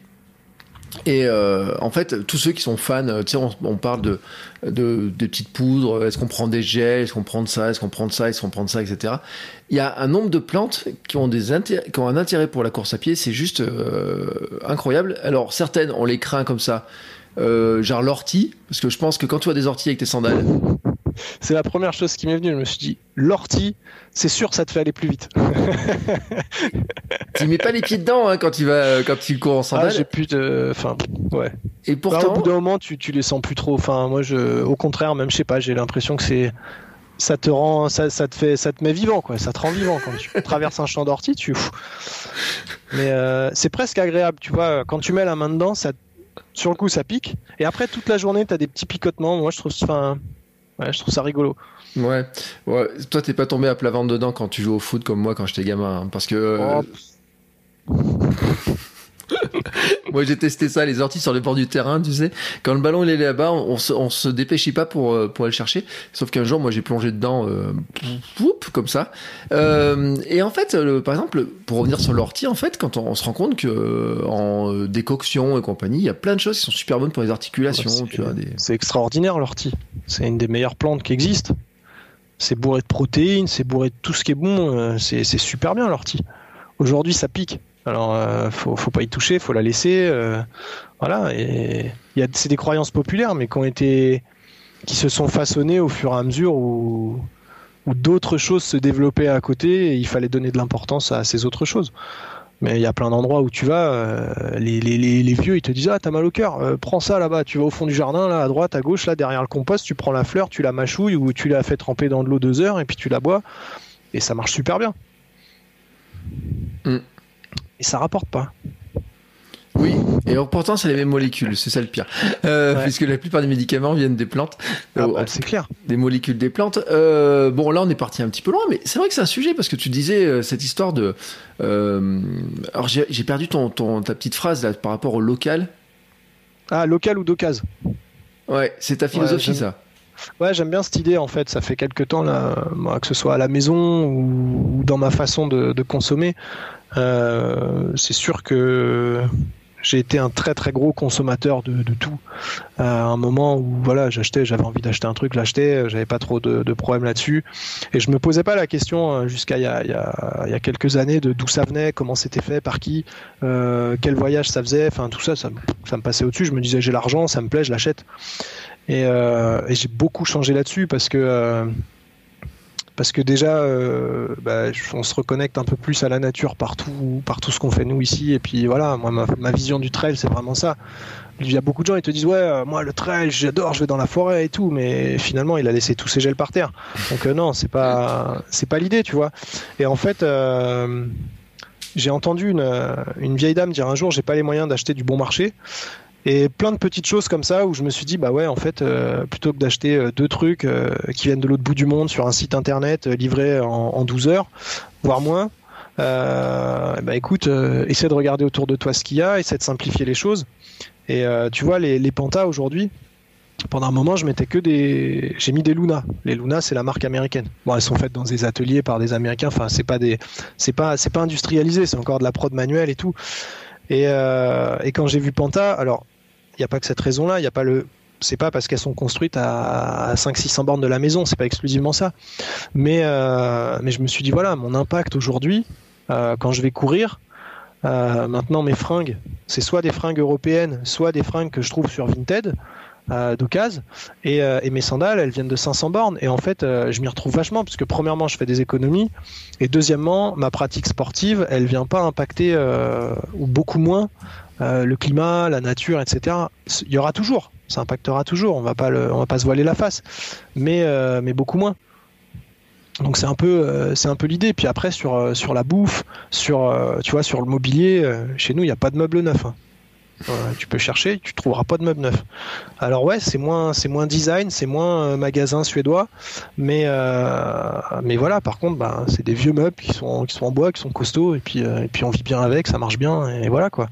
[SPEAKER 2] Et euh, en fait, tous ceux qui sont fans, tu sais, on, parle de, de, des petites poudres, est-ce qu'on prend des gels, est-ce qu'on prend de ça, est-ce qu'on prend de ça, est-ce qu'on prend de ça, etc. Il y a un nombre de plantes qui ont, des qui ont un intérêt pour la course à pied, c'est juste euh, incroyable. Alors, certaines, on les craint comme ça, euh, genre l'ortie, parce que je pense que quand tu as des orties avec tes sandales,
[SPEAKER 3] c'est la première chose qui m'est venue. Je me suis dit, l'ortie, c'est sûr, ça te fait aller plus vite.
[SPEAKER 2] tu mets pas les pieds dedans hein, quand tu vas, quand tu cours en sandales. Ah,
[SPEAKER 3] j'ai plus de, enfin, ouais.
[SPEAKER 2] Et pourtant,
[SPEAKER 3] au bout d'un moment, tu, tu les sens plus trop. Enfin, moi, je, au contraire, même, je sais pas, j'ai l'impression que c'est, ça te rend, ça, ça, te fait, ça te met vivant, quoi. Ça te rend vivant quand tu traverses un champ d'ortie, tu. Mais euh, c'est presque agréable, tu vois. Quand tu mets la main dedans, ça, sur le coup, ça pique. Et après, toute la journée, tu as des petits picotements. Moi, je trouve, enfin, Ouais, je trouve ça rigolo.
[SPEAKER 2] Ouais. ouais. Toi, t'es pas tombé à plat ventre dedans quand tu joues au foot comme moi quand j'étais gamin. Hein, parce que. Euh, oh. <laughs> Moi, j'ai testé ça, les orties sur le bord du terrain, tu sais. Quand le ballon il est là-bas, on, se, on se dépêchait pas pour, euh, pour aller le chercher. Sauf qu'un jour, moi, j'ai plongé dedans, euh, comme ça. Euh, et en fait, par exemple, pour revenir sur l'ortie, en fait, quand on, se rend compte que en décoction et compagnie, il y a plein de choses qui sont super bonnes pour les articulations. des...
[SPEAKER 3] C'est extraordinaire l'ortie. C'est une des meilleures plantes qui existent. C'est bourré de protéines, c'est bourré de tout ce qui est bon. C'est super bien l'ortie. Aujourd'hui, ça pique. Alors, euh, faut, faut pas y toucher, faut la laisser. Euh, voilà. Et c'est des croyances populaires, mais qui se sont façonnées au fur et à mesure où, d'autres choses se développaient à côté et il fallait donner de l'importance à ces autres choses. Mais il y a plein d'endroits où tu vas, les, les, vieux ils te disent ah t'as mal au cœur, prends ça là-bas, tu vas au fond du jardin, là à droite, à gauche, là derrière le compost, tu prends la fleur, tu la mâchouilles ou tu la fais tremper dans de l'eau deux heures et puis tu la bois et ça marche super bien. Mm. Et ça rapporte pas.
[SPEAKER 2] Oui, et pourtant c'est les mêmes molécules, c'est ça le pire. Euh, Puisque la plupart des médicaments viennent des plantes.
[SPEAKER 3] Ah bah, c'est clair.
[SPEAKER 2] Des molécules des plantes. Euh, bon, là on est parti un petit peu loin, mais c'est vrai que c'est un sujet parce que tu disais euh, cette histoire de. Euh, alors j'ai perdu ton, ton, ta petite phrase là par rapport au local.
[SPEAKER 3] Ah, local ou d'occasion.
[SPEAKER 2] Ouais, c'est ta philosophie ça.
[SPEAKER 3] Ouais, j'aime bien cette idée en fait. Ça fait quelques temps là, que ce soit à la maison ou, dans ma façon de, de consommer. Euh, c'est sûr que j'ai été un très très gros consommateur de, tout. À un moment où voilà, j'achetais, j'avais envie d'acheter un truc, l'achetais, j'avais pas trop de, problèmes là-dessus, et je me posais pas la question euh, jusqu'à il y a, y, y a, quelques années de d'où ça venait, comment c'était fait, par qui, euh, quel voyage ça faisait, enfin tout ça, ça, ça me passait au-dessus. Je me disais j'ai l'argent, ça me plaît, je l'achète. Et, euh, j'ai beaucoup changé là-dessus parce que euh, parce que déjà, euh, bah, on se reconnecte un peu plus à la nature partout, par tout ce qu'on fait nous ici. Et puis voilà, moi, ma, vision du trail, c'est vraiment ça. Il y a beaucoup de gens qui te disent ouais, euh, moi le trail, j'adore, je vais dans la forêt et tout, mais finalement, il a laissé tous ses gels par terre. Donc euh, non, c'est pas, pas l'idée, tu vois. Et en fait. j'ai entendu une, une, vieille dame dire un jour j'ai pas les moyens d'acheter du bon marché et plein de petites choses comme ça où je me suis dit bah ouais en fait euh, plutôt que d'acheter euh, deux trucs euh, qui viennent de l'autre bout du monde sur un site internet livré en, en, 12 heures voire moins bah écoute essaie de regarder autour de toi ce qu'il y a essaie de simplifier les choses et tu vois les, les pantas aujourd'hui pendant un moment, je mettais que des. J'ai mis des Luna. Les Luna, c'est la marque américaine. Bon, elles sont faites dans des ateliers par des Américains. Enfin, c'est pas des, c'est pas, c'est pas industrialisé. C'est encore de la prod manuelle et tout. Et, et quand j'ai vu Panta, alors n'y a pas que cette raison-là, il n'y a pas le c'est pas parce qu'elles sont construites à 500-600 bornes de la maison, c'est pas exclusivement ça. Mais, euh, mais je me suis dit, voilà, mon impact aujourd'hui, euh, quand je vais courir, euh, maintenant mes fringues, c'est soit des fringues européennes, soit des fringues que je trouve sur Vinted d'occasion. Et, et, mes sandales, elles viennent de 500 bornes. Et en fait, je m'y retrouve vachement, puisque premièrement, je fais des économies. Et deuxièmement, ma pratique sportive, elle vient pas impacter, ou beaucoup moins, le climat, la nature, etc. Il y aura toujours, ça impactera toujours. On va pas le, va pas se voiler la face, mais, mais beaucoup moins. Donc c'est un peu, c'est un peu l'idée. Puis après sur sur la bouffe, sur, tu vois, sur le mobilier, chez nous il n'y a pas de meubles neufs. Hein tu peux chercher, tu trouveras pas de meubles neufs. Alors ouais, c'est moins, c'est moins design, c'est moins euh, magasin suédois, mais euh, mais voilà. Par contre, bah, c'est des vieux meubles qui sont qui sont en bois, qui sont costauds, et puis euh, on vit bien avec, ça marche bien, et voilà quoi.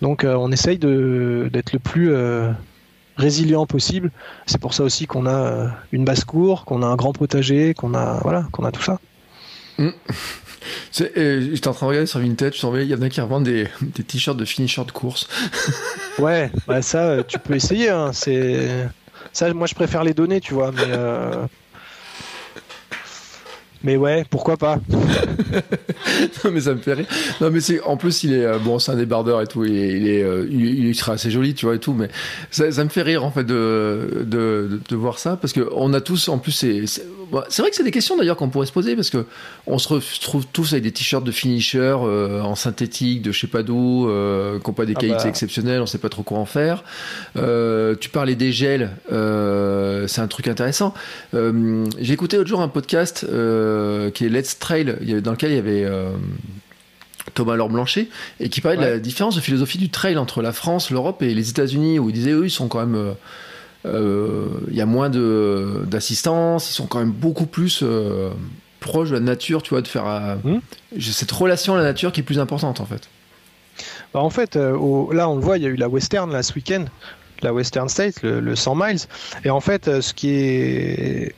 [SPEAKER 3] Donc on essaye de d'être le plus résilient possible. C'est pour ça aussi qu'on a une basse cour, qu'on a un grand potager, qu'on a voilà, qu'on a tout ça.
[SPEAKER 2] Mmh. Euh, j'étais en train de regarder sur Vinted, il y en a qui revendent des, <laughs> des t-shirts de finisher de course.
[SPEAKER 3] ouais, bah ça, euh, tu peux essayer. Hein, c'est ça, moi je préfère les donner, tu vois, mais. Euh, mais ouais, pourquoi pas <laughs>
[SPEAKER 2] Non mais ça me fait rire. Non mais c'est en plus il est bon, c'est un débardeur et tout. Il est, il, est, il, sera assez joli, tu vois et tout. Mais ça, ça me fait rire en fait de de, de, voir ça parce que on a tous en plus c'est bah, c'est vrai que c'est des questions d'ailleurs qu'on pourrait se poser parce que on se retrouve tous avec des t-shirts de finisher euh, en synthétique, de je sais pas d'où, euh, qui n'ont pas des ah qualités bah. exceptionnelles, on sait pas trop quoi en faire. Euh, tu parlais des gels, euh, c'est un truc intéressant. J'ai écouté l'autre jour un podcast qui est Let's Trail, dans lequel il y avait Thomas Laure Blanchet, et qui parlait de la différence de philosophie du trail entre la France, l'Europe et les États-Unis, où il disait eux, ils sont quand même il y a moins d'assistance, ils sont quand même beaucoup plus euh, proches de la nature, tu vois, de faire euh, hmm. cette relation à la nature qui est plus importante en fait.
[SPEAKER 3] Bah, en fait, là on le voit, il y a eu la Western là, ce week-end, la Western State, le, le 100 miles, et en fait, ce qui est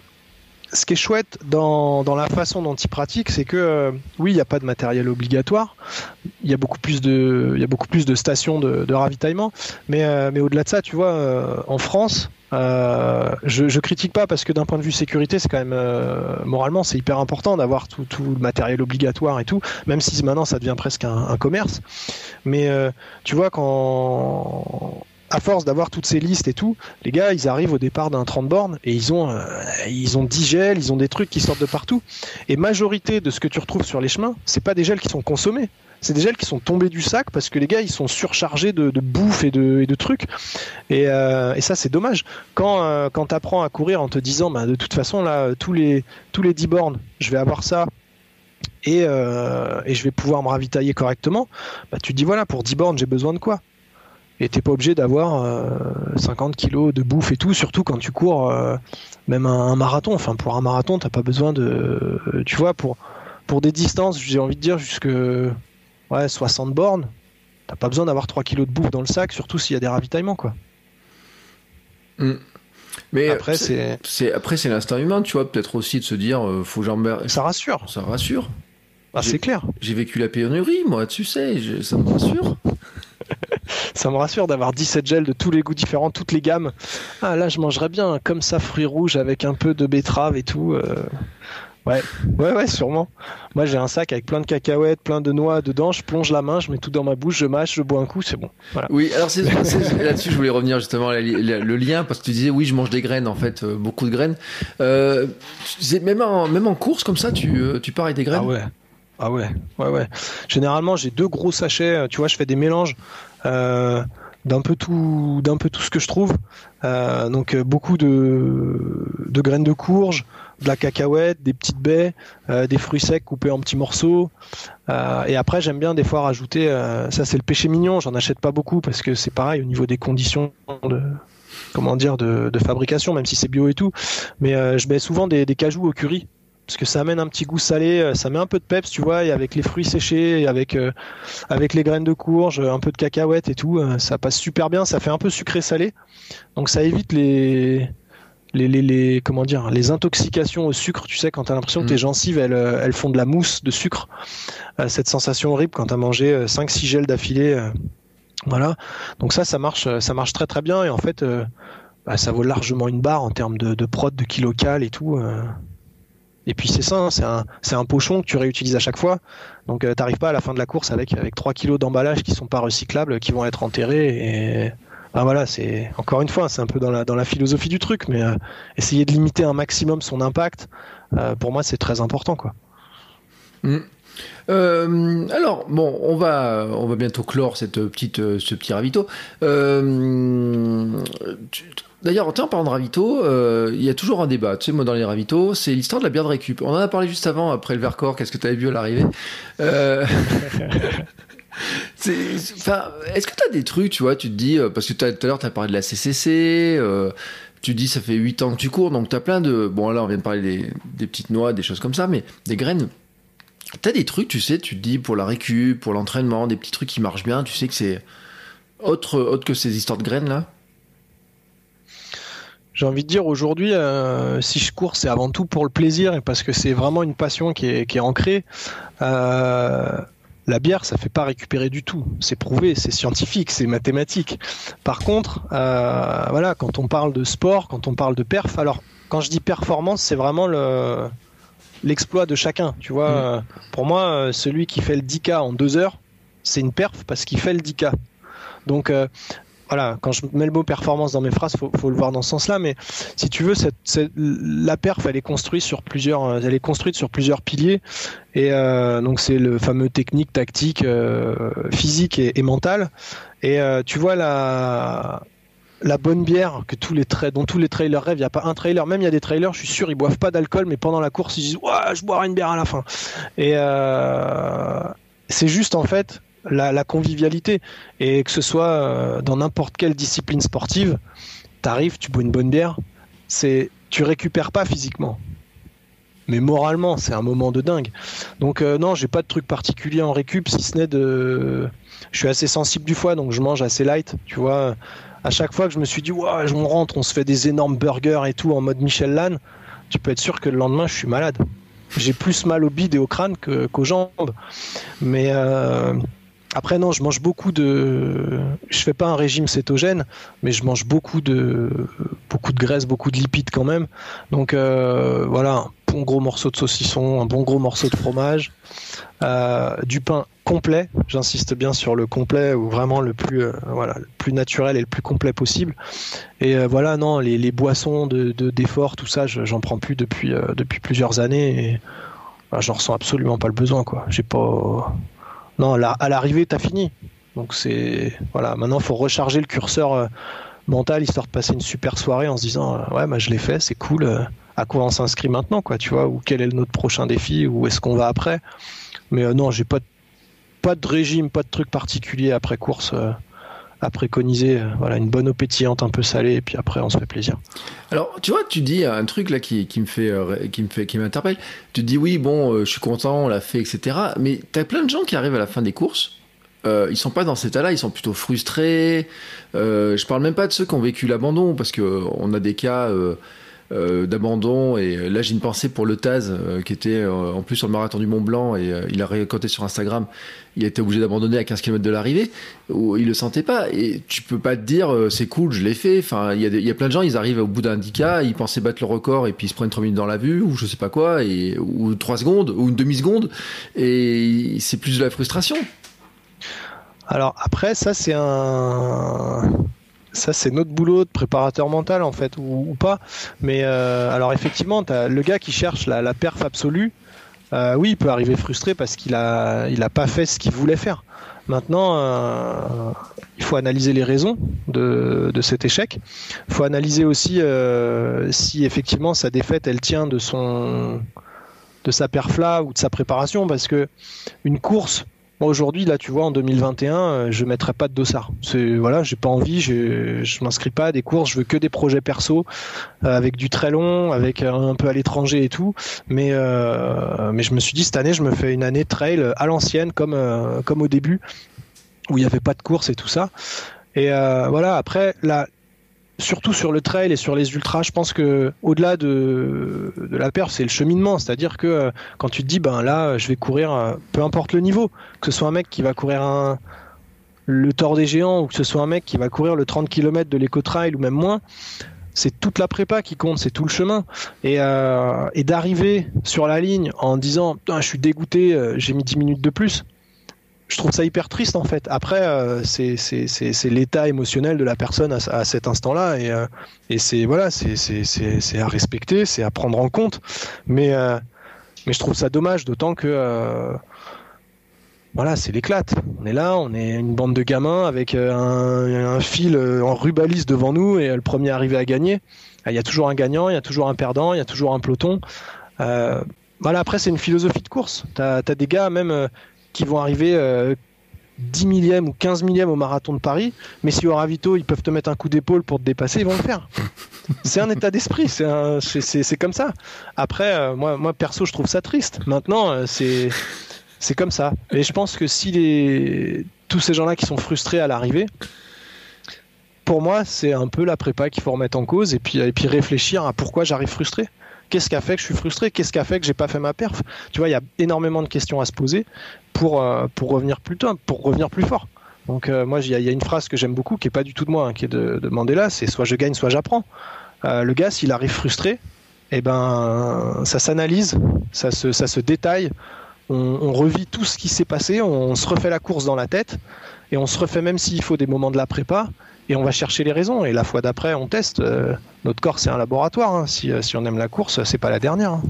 [SPEAKER 3] ce qui est chouette dans, la façon dont il pratique, c'est que euh, oui, il n'y a pas de matériel obligatoire, il y a beaucoup plus de, stations de, ravitaillement, mais, euh, mais au-delà de ça, tu vois, euh, en France, je, je critique pas parce que d'un point de vue sécurité, c'est quand même moralement c'est hyper important d'avoir tout, tout, le matériel obligatoire et tout, même si maintenant ça devient presque un, un commerce. Mais tu vois quand à force d'avoir toutes ces listes et tout, les gars, ils arrivent au départ d'un 30 bornes et ils ont, euh, ils ont 10 gels, ils ont des trucs qui sortent de partout. Et majorité de ce que tu retrouves sur les chemins, c'est pas des gels qui sont consommés. c'est des gels qui sont tombés du sac parce que les gars ils sont surchargés de, bouffe et de, trucs. Et, et ça c'est dommage. Quand, quand tu apprends à courir en te disant bah, de toute façon là tous les, tous les 10 bornes je vais avoir ça et, et je vais pouvoir me ravitailler correctement, bah, tu te dis voilà pour 10 bornes j'ai besoin de quoi? Et t'es pas obligé d'avoir 50 euh, kilos de bouffe et tout, surtout quand tu cours euh, même un, marathon. Enfin, pour un marathon, t'as pas besoin de. Tu vois, pour, pour des distances, j'ai envie de dire, jusque ouais, 60 bornes, t'as pas besoin d'avoir 3 kilos de bouffe dans le sac, surtout s'il y a des ravitaillements, quoi.
[SPEAKER 2] Mm. Mais après, c'est après c'est l'instinct humain, tu vois, peut-être aussi de se dire, euh, faut que
[SPEAKER 3] Ça rassure.
[SPEAKER 2] Ça rassure.
[SPEAKER 3] Ah, c'est clair.
[SPEAKER 2] J'ai vécu la pénurie, moi, tu sais, ça me rassure.
[SPEAKER 3] Ça me rassure d'avoir 17 gels de tous les goûts différents, toutes les gammes. Ah là, je mangerais bien comme ça, fruits rouges avec un peu de betterave et tout. Euh. Ouais, ouais, ouais, sûrement. Moi, j'ai un sac avec plein de cacahuètes, plein de noix dedans. Je plonge la main, je mets tout dans ma bouche, je mâche, je bois un coup, c'est bon.
[SPEAKER 2] Oui, alors c'est, là-dessus, je voulais revenir justement le lien parce que tu disais oui, je mange des graines en fait, euh, beaucoup de graines. Euh, même en même en course comme ça, tu euh, tu pars avec des graines? Ah
[SPEAKER 3] ouais. Ah ouais, ouais, ouais. Généralement, j'ai deux gros sachets. Tu vois, je fais des mélanges d'un peu tout, d'un peu tout ce que je trouve. Euh, donc euh, beaucoup de, graines de courge, de la cacahuète, des petites baies, des fruits secs coupés en petits morceaux. et après, j'aime bien des fois rajouter. ça, c'est le péché mignon. J'en achète pas beaucoup parce que c'est pareil au niveau des conditions de fabrication, même si c'est bio et tout. Mais je mets souvent des, des cajous au curry parce que ça amène un petit goût salé, euh, ça met un peu de peps, tu vois, et avec les fruits séchés, avec euh, avec les graines de courge, un peu de cacahuètes et tout, euh, ça passe super bien, ça fait un peu sucré salé. Donc ça évite les les, les, les comment dire, les intoxications au sucre, tu sais, quand tu as l'impression que tes mm. gencives elles, elles font de la mousse de sucre, cette sensation horrible quand tu as mangé 5 6 gels d'affilée voilà. Donc ça ça marche ça marche très très bien et en fait bah, ça vaut largement une barre en termes de, de prod, de kilocal et tout. Et puis c'est ça, c'est un, un pochon que tu réutilises à chaque fois. Donc tu euh, t'arrives pas à la fin de la course avec avec 3 kilos d'emballage qui sont pas recyclables, qui vont être enterrés. Et ben voilà, c'est encore une fois, c'est un peu dans la dans la philosophie du truc, mais euh, essayer de limiter un maximum son impact, euh, pour moi c'est très important quoi.
[SPEAKER 2] Mmh. alors bon, on va on va bientôt clore cette petite ce petit ravito. D'ailleurs, en parlant de ravito, euh, il y a toujours un débat. Tu sais, moi, dans les ravitaux, c'est l'histoire de la bière de récup. On en a parlé juste avant, après le Vercors. Qu'est-ce que tu avais vu à l'arrivée euh... <laughs> Est-ce que tu as des trucs, tu vois, tu te dis, euh, parce que tout à l'heure, tu as parlé de la CCC, euh, tu dis, ça fait 8 ans que tu cours, donc tu as plein de. Bon, là, on vient de parler des, des petites noix, des choses comme ça, mais des graines. Tu as des trucs, tu sais, tu te dis, pour la récup, pour l'entraînement, des petits trucs qui marchent bien, tu sais que c'est autre, autre que ces histoires de graines là?
[SPEAKER 3] J'ai envie de dire aujourd'hui, euh, si je cours, c'est avant tout pour le plaisir et parce que c'est vraiment une passion qui est, qui est ancrée. Euh, la bière, ça fait pas récupérer du tout. C'est prouvé, c'est scientifique, c'est mathématique. Par contre, euh, voilà, quand on parle de sport, quand on parle de perf, alors quand je dis performance, c'est vraiment le l'exploit de chacun. Tu vois, mmh. pour moi, celui qui fait le 10K en deux heures, c'est une perf parce qu'il fait le 10K. Donc, voilà, quand je mets le mot performance dans mes phrases, faut, faut le voir dans ce sens-là. Mais si tu veux, la perf, elle est construite sur plusieurs, euh, elle est construite sur plusieurs piliers. Et euh, donc c'est le fameux technique, tactique, euh, physique et, et mental. Et tu vois la bonne bière que tous les dont tous les trailers rêvent. Il n'y a pas un trailer, même il y a des trailers, je suis sûr, ils boivent pas d'alcool, mais pendant la course, ils disent ouais, je boirai une bière à la fin. Et c'est juste en fait la, convivialité. Et que ce soit euh, dans n'importe quelle discipline sportive, t'arrives, tu bois une bonne bière, c'est tu récupères pas physiquement. Mais moralement, c'est un moment de dingue. Donc euh, non, j'ai pas de truc particulier en récup, si ce n'est de... Je suis assez sensible du foie, donc je mange assez light, tu vois. À chaque fois que je me suis dit, ouais, on rentre, on se fait des énormes burgers et tout en mode Michel Lannes, tu peux être sûr que le lendemain, je suis malade. J'ai plus mal au bide et au crâne qu'aux jambes. Mais... Euh après non, je mange beaucoup de. Je fais pas un régime cétogène, mais je mange beaucoup de beaucoup de graisse, beaucoup de lipides quand même. Donc euh, voilà, un bon gros morceau de saucisson, un bon gros morceau de fromage, euh, du pain complet. J'insiste bien sur le complet ou vraiment le plus euh, voilà le plus naturel et le plus complet possible. Et voilà non, les, boissons de d'effort, tout ça, j'en prends plus depuis depuis plusieurs années. Et, j'en ressens absolument pas le besoin quoi. J'ai pas non, à l'arrivée, t'as fini. Donc c'est voilà, maintenant faut recharger le curseur euh, mental histoire de passer une super soirée en se disant euh, ouais, bah, je l'ai fait, c'est cool. Euh, à quoi on s'inscrit maintenant, quoi, tu vois, ou quel est notre prochain défi, ou est-ce qu'on va après. Mais non, j'ai pas pas de régime, pas de truc particulier après course préconiser. voilà, une bonne eau pétillante, un peu salée, et puis après on se fait plaisir.
[SPEAKER 2] Alors, tu vois, tu dis un truc là qui, qui me fait, qui me fait, qui m'interpelle. Tu dis oui, bon, je suis content, on l'a fait, etc. Mais tu as plein de gens qui arrivent à la fin des courses euh, ils sont pas dans cet état-là, ils sont plutôt frustrés. Euh, je parle même pas de ceux qui ont vécu l'abandon, parce que euh, on a des cas euh, euh, d'abandon. Et là, j'ai une pensée pour le Taz, qui était en plus sur le marathon du Mont Blanc, et il a raconté sur Instagram. Il été obligé d'abandonner à 15 km de l'arrivée, où il le sentait pas. Et tu peux pas te dire, c'est cool, je l'ai fait. Enfin, il y, a plein de gens, ils arrivent au bout d'un 10K, ils pensaient battre le record, et puis ils se prennent 3 minutes dans la vue, ou je sais pas quoi, et, ou 3 secondes, ou une demi-seconde. Et c'est plus de la frustration.
[SPEAKER 3] Alors après, ça c'est un ça c'est notre boulot de préparateur mental en fait ou, pas. Mais euh, alors effectivement le gars qui cherche la, perf absolue euh, oui il peut arriver frustré parce qu'il a il a pas fait ce qu'il voulait faire. Maintenant euh, il faut analyser les raisons de, de cet échec. Il faut analyser aussi si effectivement sa défaite elle tient de son de sa perf là ou de sa préparation parce que une course aujourd'hui, là, tu vois, en 2021, euh, je mettrai pas de dossard. C'est voilà, j'ai pas envie, je, je m'inscris pas à des courses, je veux que des projets perso euh, avec du très long, avec un peu à l'étranger et tout. Mais euh, mais je me suis dit cette année, je me fais une année trail à l'ancienne, comme comme au début où il y avait pas de course et tout ça. Et voilà, après la surtout sur le trail et sur les ultras, je pense que au-delà de, la perf, c'est le cheminement. C'est-à-dire que euh, quand tu te dis, ben là, je vais courir, euh, peu importe le niveau, que ce soit un mec qui va courir un, le Tour des Géants ou que ce soit un mec qui va courir le 30 km de l'éco-trail ou même moins, c'est toute la prépa qui compte, c'est tout le chemin. Et, euh, et d'arriver sur la ligne en disant, je suis dégoûté, j'ai mis 10 minutes de plus je trouve ça hyper triste en fait. Après, euh, c'est l'état émotionnel de la personne à, cet instant-là et, euh, c'est voilà, c'est à respecter, c'est à prendre en compte. Mais euh, je trouve ça dommage, d'autant que voilà, c'est l'éclate. On est là, on est une bande de gamins avec un, fil en rubalise devant nous et le premier arrivé à gagner. Il y a toujours un gagnant, il y a toujours un perdant, il y a toujours un peloton. voilà, après c'est une philosophie de course. T'as as des gars même qui vont arriver 10 euh, millième ou 15 millième au marathon de Paris, mais si au ravito ils peuvent te mettre un coup d'épaule pour te dépasser, ils vont le faire. <laughs> c'est un état d'esprit, c'est comme ça. Après, euh, moi, moi perso, je trouve ça triste. Maintenant, euh, c'est c'est comme ça. Et je pense que si les tous ces gens-là qui sont frustrés à l'arrivée, pour moi, c'est un peu la prépa qu'il faut remettre en cause et puis, et puis réfléchir à pourquoi j'arrive frustré. Qu'est-ce qui a fait que je suis frustré? Qu'est-ce qui a fait que j'ai pas fait ma perf? Tu vois, il y a énormément de questions à se poser pour, euh, pour revenir plus tôt, pour revenir plus fort. Donc euh, moi, il y, a une phrase que j'aime beaucoup, qui est pas du tout de moi, hein, qui est de, de Mandela, c'est soit je gagne, soit j'apprends. Euh, le gars, s'il arrive frustré, eh ben, ça s'analyse, ça se, ça se détaille, on, on, revit tout ce qui s'est passé, on, se refait la course dans la tête, et on se refait même s'il faut des moments de la prépa, et on va chercher les raisons. Et la fois d'après, on teste. notre corps, c'est un laboratoire. Hein. Si, si, on aime la course, c'est pas la dernière. Hein.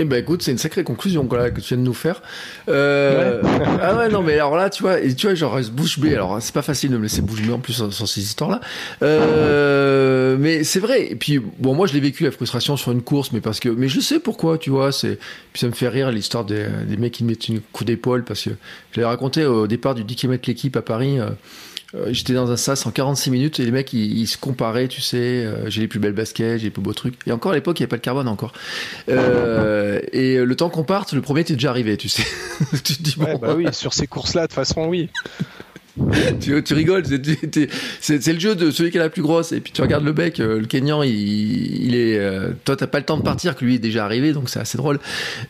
[SPEAKER 2] Eh ben écoute, c'est une sacrée conclusion que tu viens de nous faire. Euh... ah ouais non mais alors là tu vois et tu vois genre reste bouche bée alors c'est pas facile de me laisser bouche bée en plus sur, ces histoires là. Euh, mais c'est vrai et puis bon moi je l'ai vécu la frustration sur une course mais parce que mais je sais pourquoi tu vois c'est puis ça me fait rire l'histoire des, des mecs qui mettent une coup d'épaule parce que je l'ai raconté au départ du 10 km l'équipe à Paris. Euh, euh, j'étais dans un sas en 46 minutes et les mecs ils, se comparaient, tu sais, euh, j'ai les plus belles baskets, j'ai les plus beaux trucs. Et encore à l'époque, il n'y avait pas de carbone encore. Euh, et le temps qu'on parte, le premier était déjà arrivé, tu sais. <laughs>
[SPEAKER 3] tu te dis, bon, bah oui, sur ces courses-là, de toute façon, oui. <laughs>
[SPEAKER 2] tu, rigoles, c'est le jeu de celui qui a la plus grosse. Et puis tu regardes le bec, euh, le Kenyan, il, est. Euh, toi, t'as pas le temps de partir, que lui est déjà arrivé, donc c'est assez drôle.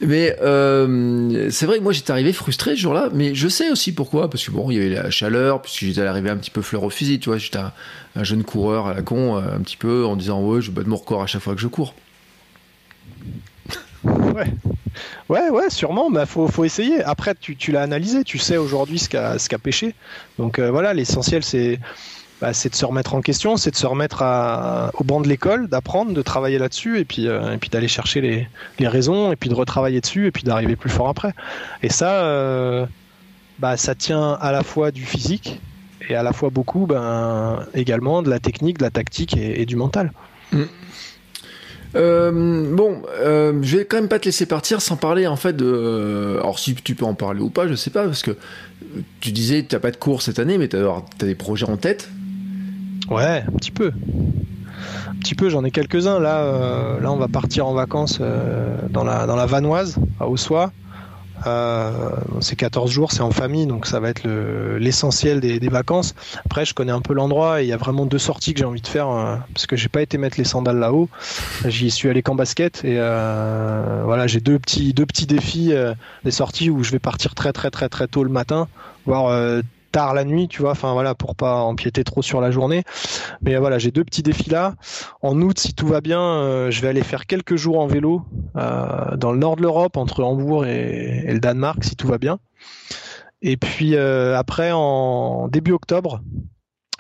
[SPEAKER 2] Mais euh, c'est vrai que moi j'étais arrivé frustré ce jour-là, mais je sais aussi pourquoi, parce que bon, il y avait la chaleur, puisque j'étais arrivé un petit peu fleur au fusil, tu vois, j'étais un, un, jeune coureur à la con, un petit peu, en disant ouais, je bats mon record à chaque fois que je cours.
[SPEAKER 3] Ouais. Ouais, ouais, sûrement, mais faut, faut essayer. Après, tu, tu l'as analysé, tu sais aujourd'hui ce qu'a ce pêché. Donc euh, voilà, l'essentiel c'est bah, de se remettre en question, c'est de se remettre au banc de l'école, d'apprendre, de travailler là-dessus, et puis, et puis d'aller chercher les, les, raisons, et puis de retravailler dessus, et puis d'arriver plus fort après. Et ça, bah, ça tient à la fois du physique, et à la fois beaucoup ben, également de la technique, de la tactique et, du mental. Mm.
[SPEAKER 2] Euh, bon, euh, je vais quand même pas te laisser partir sans parler en fait de. Euh, alors si tu peux en parler ou pas, je sais pas parce que tu disais tu n'as pas de cours cette année, mais tu as, des projets en tête?
[SPEAKER 3] Ouais, un petit peu. Un petit peu, j'en ai quelques-uns. Là, là, on va partir en vacances dans la dans la Vanoise à Ossois. Euh, c'est 14 jours, c'est en famille, donc ça va être l'essentiel des, vacances. Après, je connais un peu l'endroit et il y a vraiment deux sorties que j'ai envie de faire euh, parce que j'ai pas été mettre les sandales là-haut. J'y suis allé qu'en basket et euh, voilà, j'ai deux petits deux petits défis, des sorties où je vais partir très très très très tôt le matin, voire tard la nuit, tu vois, enfin voilà, pour pas empiéter trop sur la journée. Mais voilà, j'ai deux petits défis là. En août, si tout va bien, euh, je vais aller faire quelques jours en vélo euh, dans le nord de l'Europe, entre Hambourg et, le Danemark, si tout va bien. Et puis euh, après, en début octobre,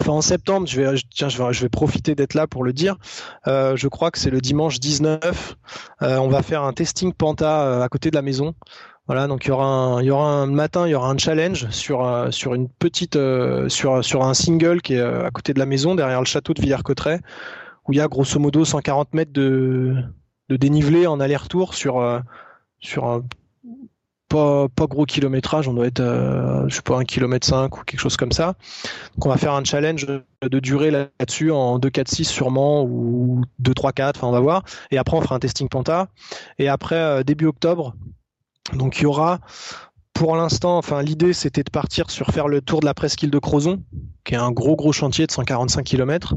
[SPEAKER 3] Enfin, en septembre, je vais, tiens, je vais, je vais profiter d'être là pour le dire. je crois que c'est le dimanche 19. on va faire un testing Panta à côté de la maison. Voilà, donc il y aura un, matin, il y aura un challenge sur euh, sur une petite euh, sur sur un single qui est euh, à côté de la maison derrière le château de Villers-Cotterêts où il y a grosso modo 140 mètres de de dénivelé en aller-retour sur sur un pas, pas gros kilométrage, on doit être, je sais pas, un kilomètre 5 ou quelque chose comme ça. Donc on va faire un challenge de durée là-dessus en 2, 4, 6 sûrement, ou 2, 3, 4, enfin on va voir. Et après on fera un testing Panta. Et après, début octobre, donc il y aura pour l'instant, enfin l'idée c'était de partir sur faire le tour de la presqu'île de Crozon, qui est un gros gros chantier de 145 km.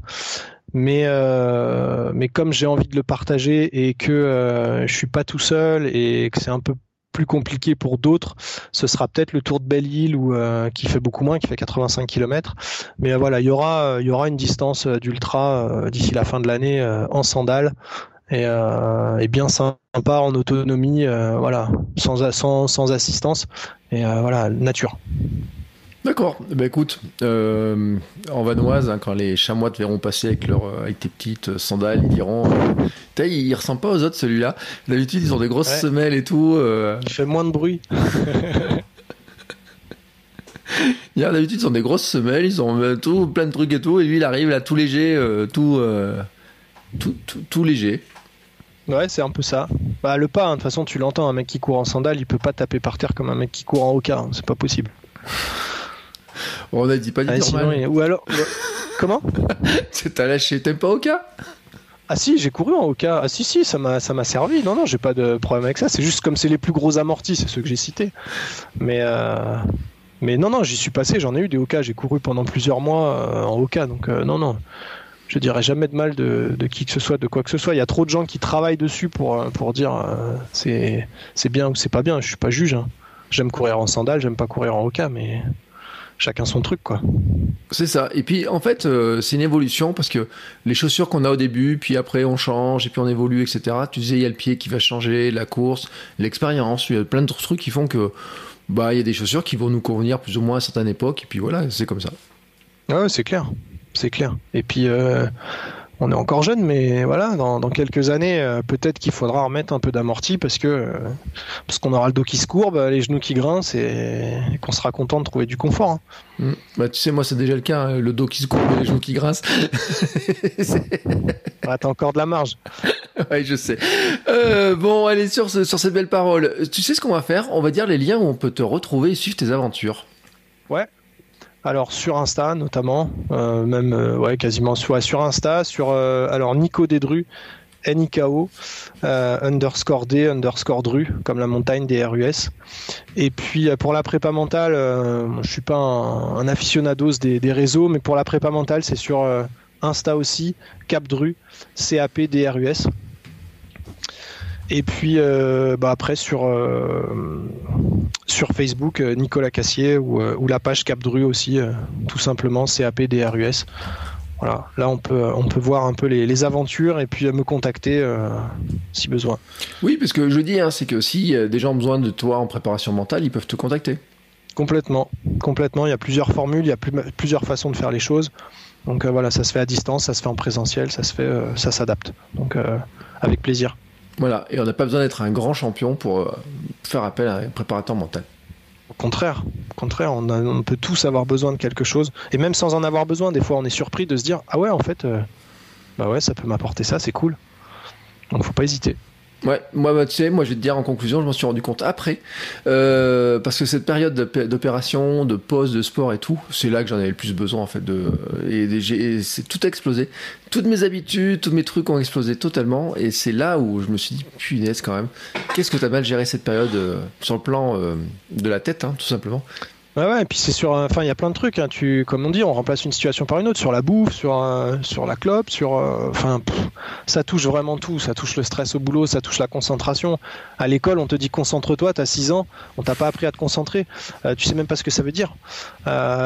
[SPEAKER 3] Mais euh, mais comme j'ai envie de le partager et que euh, je suis pas tout seul et que c'est un peu plus compliqué pour d'autres, ce sera peut-être le tour de Belle-Île ou euh, qui fait beaucoup moins, qui fait 85 km. Mais voilà, il y aura il y aura une distance d'ultra d'ici la fin de l'année en sandales et, euh, et, bien sympa en autonomie, euh, voilà, sans, sans, sans, assistance et euh, voilà, nature.
[SPEAKER 2] D'accord. Bah écoute, en vanoise, hein, quand les chamois te verront passer avec, leur, avec tes petites sandales, ils diront euh, il ressemble pas aux autres celui-là. D'habitude, ils ont des grosses semelles et tout.
[SPEAKER 3] Il fait moins de bruit. <laughs>
[SPEAKER 2] D'habitude, ils ont des grosses semelles, ils ont tout, plein de trucs et tout. Et lui, il arrive là tout léger, tout, tout, tout, tout léger.
[SPEAKER 3] Ouais, c'est un peu ça. Bah, le pas, hein, de toute façon, tu l'entends, un mec qui court en sandales, il peut pas taper par terre comme un mec qui court en hoka, hein, c'est pas possible.
[SPEAKER 2] On a dit pas du
[SPEAKER 3] ah, Ou alors. Comment? <laughs>
[SPEAKER 2] T'as lâché, t'aimes pas hoka
[SPEAKER 3] ah si, j'ai couru en hoka. Ah si si, ça m'a ça m'a servi. Non non, j'ai pas de problème avec ça. C'est juste comme c'est les plus gros amortis, c'est ceux que j'ai cités. Mais euh, mais non non, j'y suis passé. J'en ai eu des hoka. J'ai couru pendant plusieurs mois euh, en hoka. Donc euh, non non, je dirais jamais de mal de, qui que ce soit, de quoi que ce soit. Il y a trop de gens qui travaillent dessus pour, euh, pour dire euh, c'est, bien ou c'est pas bien. Je suis pas juge. Hein. J'aime courir en sandales, j'aime pas courir en hoka, mais chacun son truc, quoi.
[SPEAKER 2] C'est ça. Et puis, en fait, euh, c'est une évolution parce que les chaussures qu'on a au début, puis après on change, et puis on évolue, etc. Tu disais, il y a le pied qui va changer, la course, l'expérience, il y a plein d'autres trucs qui font que, bah, il y a des chaussures qui vont nous convenir plus ou moins à certaines époques, et puis voilà, c'est comme ça.
[SPEAKER 3] Ouais, c'est clair c'est clair. Et puis, euh, on est encore jeune, mais voilà, dans, quelques années, euh, peut-être qu'il faudra remettre un peu d'amorti parce que euh, parce qu'on aura le dos qui se courbe, les genoux qui grincent et, qu'on sera content de trouver du confort. Hein.
[SPEAKER 2] Mm. Bah, tu sais, moi, c'est déjà le cas, hein, le dos qui se courbe et les genoux qui grincent. <laughs>
[SPEAKER 3] ah, t'as encore de la marge. <laughs>
[SPEAKER 2] oui, je sais. bon, allez, sur, sur cette belle parole, tu sais ce qu'on va faire? On va dire les liens où on peut te retrouver et suivre tes aventures.
[SPEAKER 3] Ouais, alors sur Insta notamment, euh, même euh, ouais quasiment sur, sur Insta, sur euh, alors Nico Dédru, N-I-K-O, underscore D, underscore Dru, comme la montagne des RUS. Et puis pour la prépa mentale, je suis pas un, aficionados des, des, réseaux, mais pour la prépa mentale, c'est sur Insta aussi, CAP DRUS. Et puis euh, bah après sur euh, sur Facebook euh, Nicolas Cassier ou, la page Capdru aussi tout simplement CAP DRUS. Voilà, là on peut on peut voir un peu les, aventures et puis me contacter si besoin.
[SPEAKER 2] Oui, parce que je dis hein, c'est que si des gens ont besoin de toi en préparation mentale, ils peuvent te contacter.
[SPEAKER 3] Complètement, complètement. Il y a plusieurs formules, il y a plusieurs façons de faire les choses. Donc voilà, ça se fait à distance, ça se fait en présentiel, ça se fait, ça s'adapte. Donc avec plaisir.
[SPEAKER 2] Voilà, et on n'a pas besoin d'être un grand champion pour faire appel à un préparateur mental.
[SPEAKER 3] Au contraire, au contraire, on, peut tous avoir besoin de quelque chose, et même sans en avoir besoin, des fois on est surpris de se dire ah ouais en fait, bah ouais ça peut m'apporter ça, c'est cool. Donc faut pas hésiter.
[SPEAKER 2] Ouais, moi, bah, tu sais, moi, je vais te dire en conclusion, je m'en suis rendu compte après, euh, parce que cette période d'opération, de pause, de sport et tout, c'est là que j'en avais le plus besoin en fait. De, et, c'est tout explosé. Toutes mes habitudes, tous mes trucs ont explosé totalement, et c'est là où je me suis dit, punaise quand même, qu'est-ce que t'as mal géré cette période euh, sur le plan euh, de la tête, hein, tout simplement.
[SPEAKER 3] Ouais, ouais, et puis c'est sur, enfin, il y a plein de trucs. Hein. Tu, comme on dit, on remplace une situation par une autre, sur la bouffe, sur, euh, sur la clope, sur, euh, enfin, ça touche vraiment tout. Ça touche le stress au boulot, ça touche la concentration. À l'école, on te dit concentre-toi. T'as 6 ans, on t'a pas appris à te concentrer. Euh, tu sais même pas ce que ça veut dire.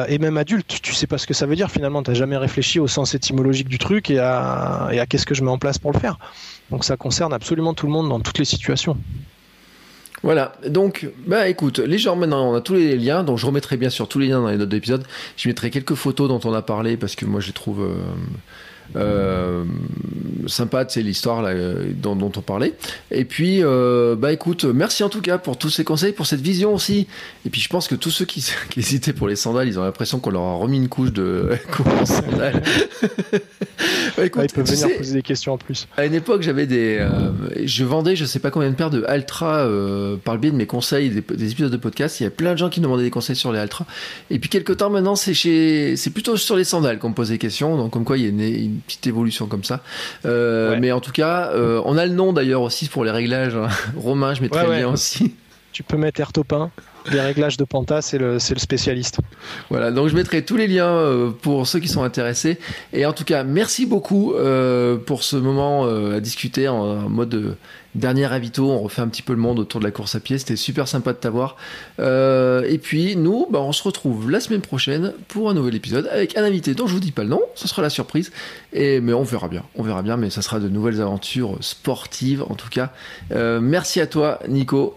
[SPEAKER 3] et même adulte, tu sais pas ce que ça veut dire. Finalement, t'as jamais réfléchi au sens étymologique du truc et à, et à qu'est-ce que je mets en place pour le faire. Donc ça concerne absolument tout le monde dans toutes les situations.
[SPEAKER 2] Voilà, donc, bah écoute, les gens maintenant, on a tous les liens, donc je remettrai bien sûr tous les liens dans les notes d'épisode. Je mettrai quelques photos dont on a parlé parce que moi je les trouve. Euh, euh, sympa, c'est l'histoire euh, dont, on parlait. Et puis, euh, bah écoute, merci en tout cas pour tous ces conseils, pour cette vision aussi. Et puis, je pense que tous ceux qui, <laughs> hésitaient pour les sandales, ils ont l'impression qu'on leur a remis une couche de <laughs> sandales. <laughs>
[SPEAKER 3] bah, écoute, ils peuvent venir poser des questions en plus.
[SPEAKER 2] À une époque, j'avais des, je vendais, je sais pas combien de paires de Altra par le biais de mes conseils, des, épisodes de podcast. Il y a plein de gens qui demandaient des conseils sur les Altra. Et puis, quelques temps maintenant, c'est chez, c'est plutôt sur les sandales qu'on me pose des questions. Donc, comme quoi, il y a une petite évolution comme ça. Euh, mais en tout cas, euh, on a le nom d'ailleurs aussi pour les réglages. Hein. <laughs> Romain, je mettrai bien aussi.
[SPEAKER 3] Tu peux mettre Airtopin. Les réglages de Panta, c'est le, spécialiste.
[SPEAKER 2] Voilà, donc je mettrai tous les liens euh, pour ceux qui sont intéressés. Et en tout cas, merci beaucoup pour ce moment à discuter en mode dernier avito, on refait un petit peu le monde autour de la course à pied. C'était super sympa de t'avoir. Euh, et puis nous, bah, on se retrouve la semaine prochaine pour un nouvel épisode avec un invité dont je vous dis pas le nom. Ce sera la surprise. Et mais on verra bien, on verra bien. Mais ça sera de nouvelles aventures sportives en tout cas. Euh, merci à toi, Nico,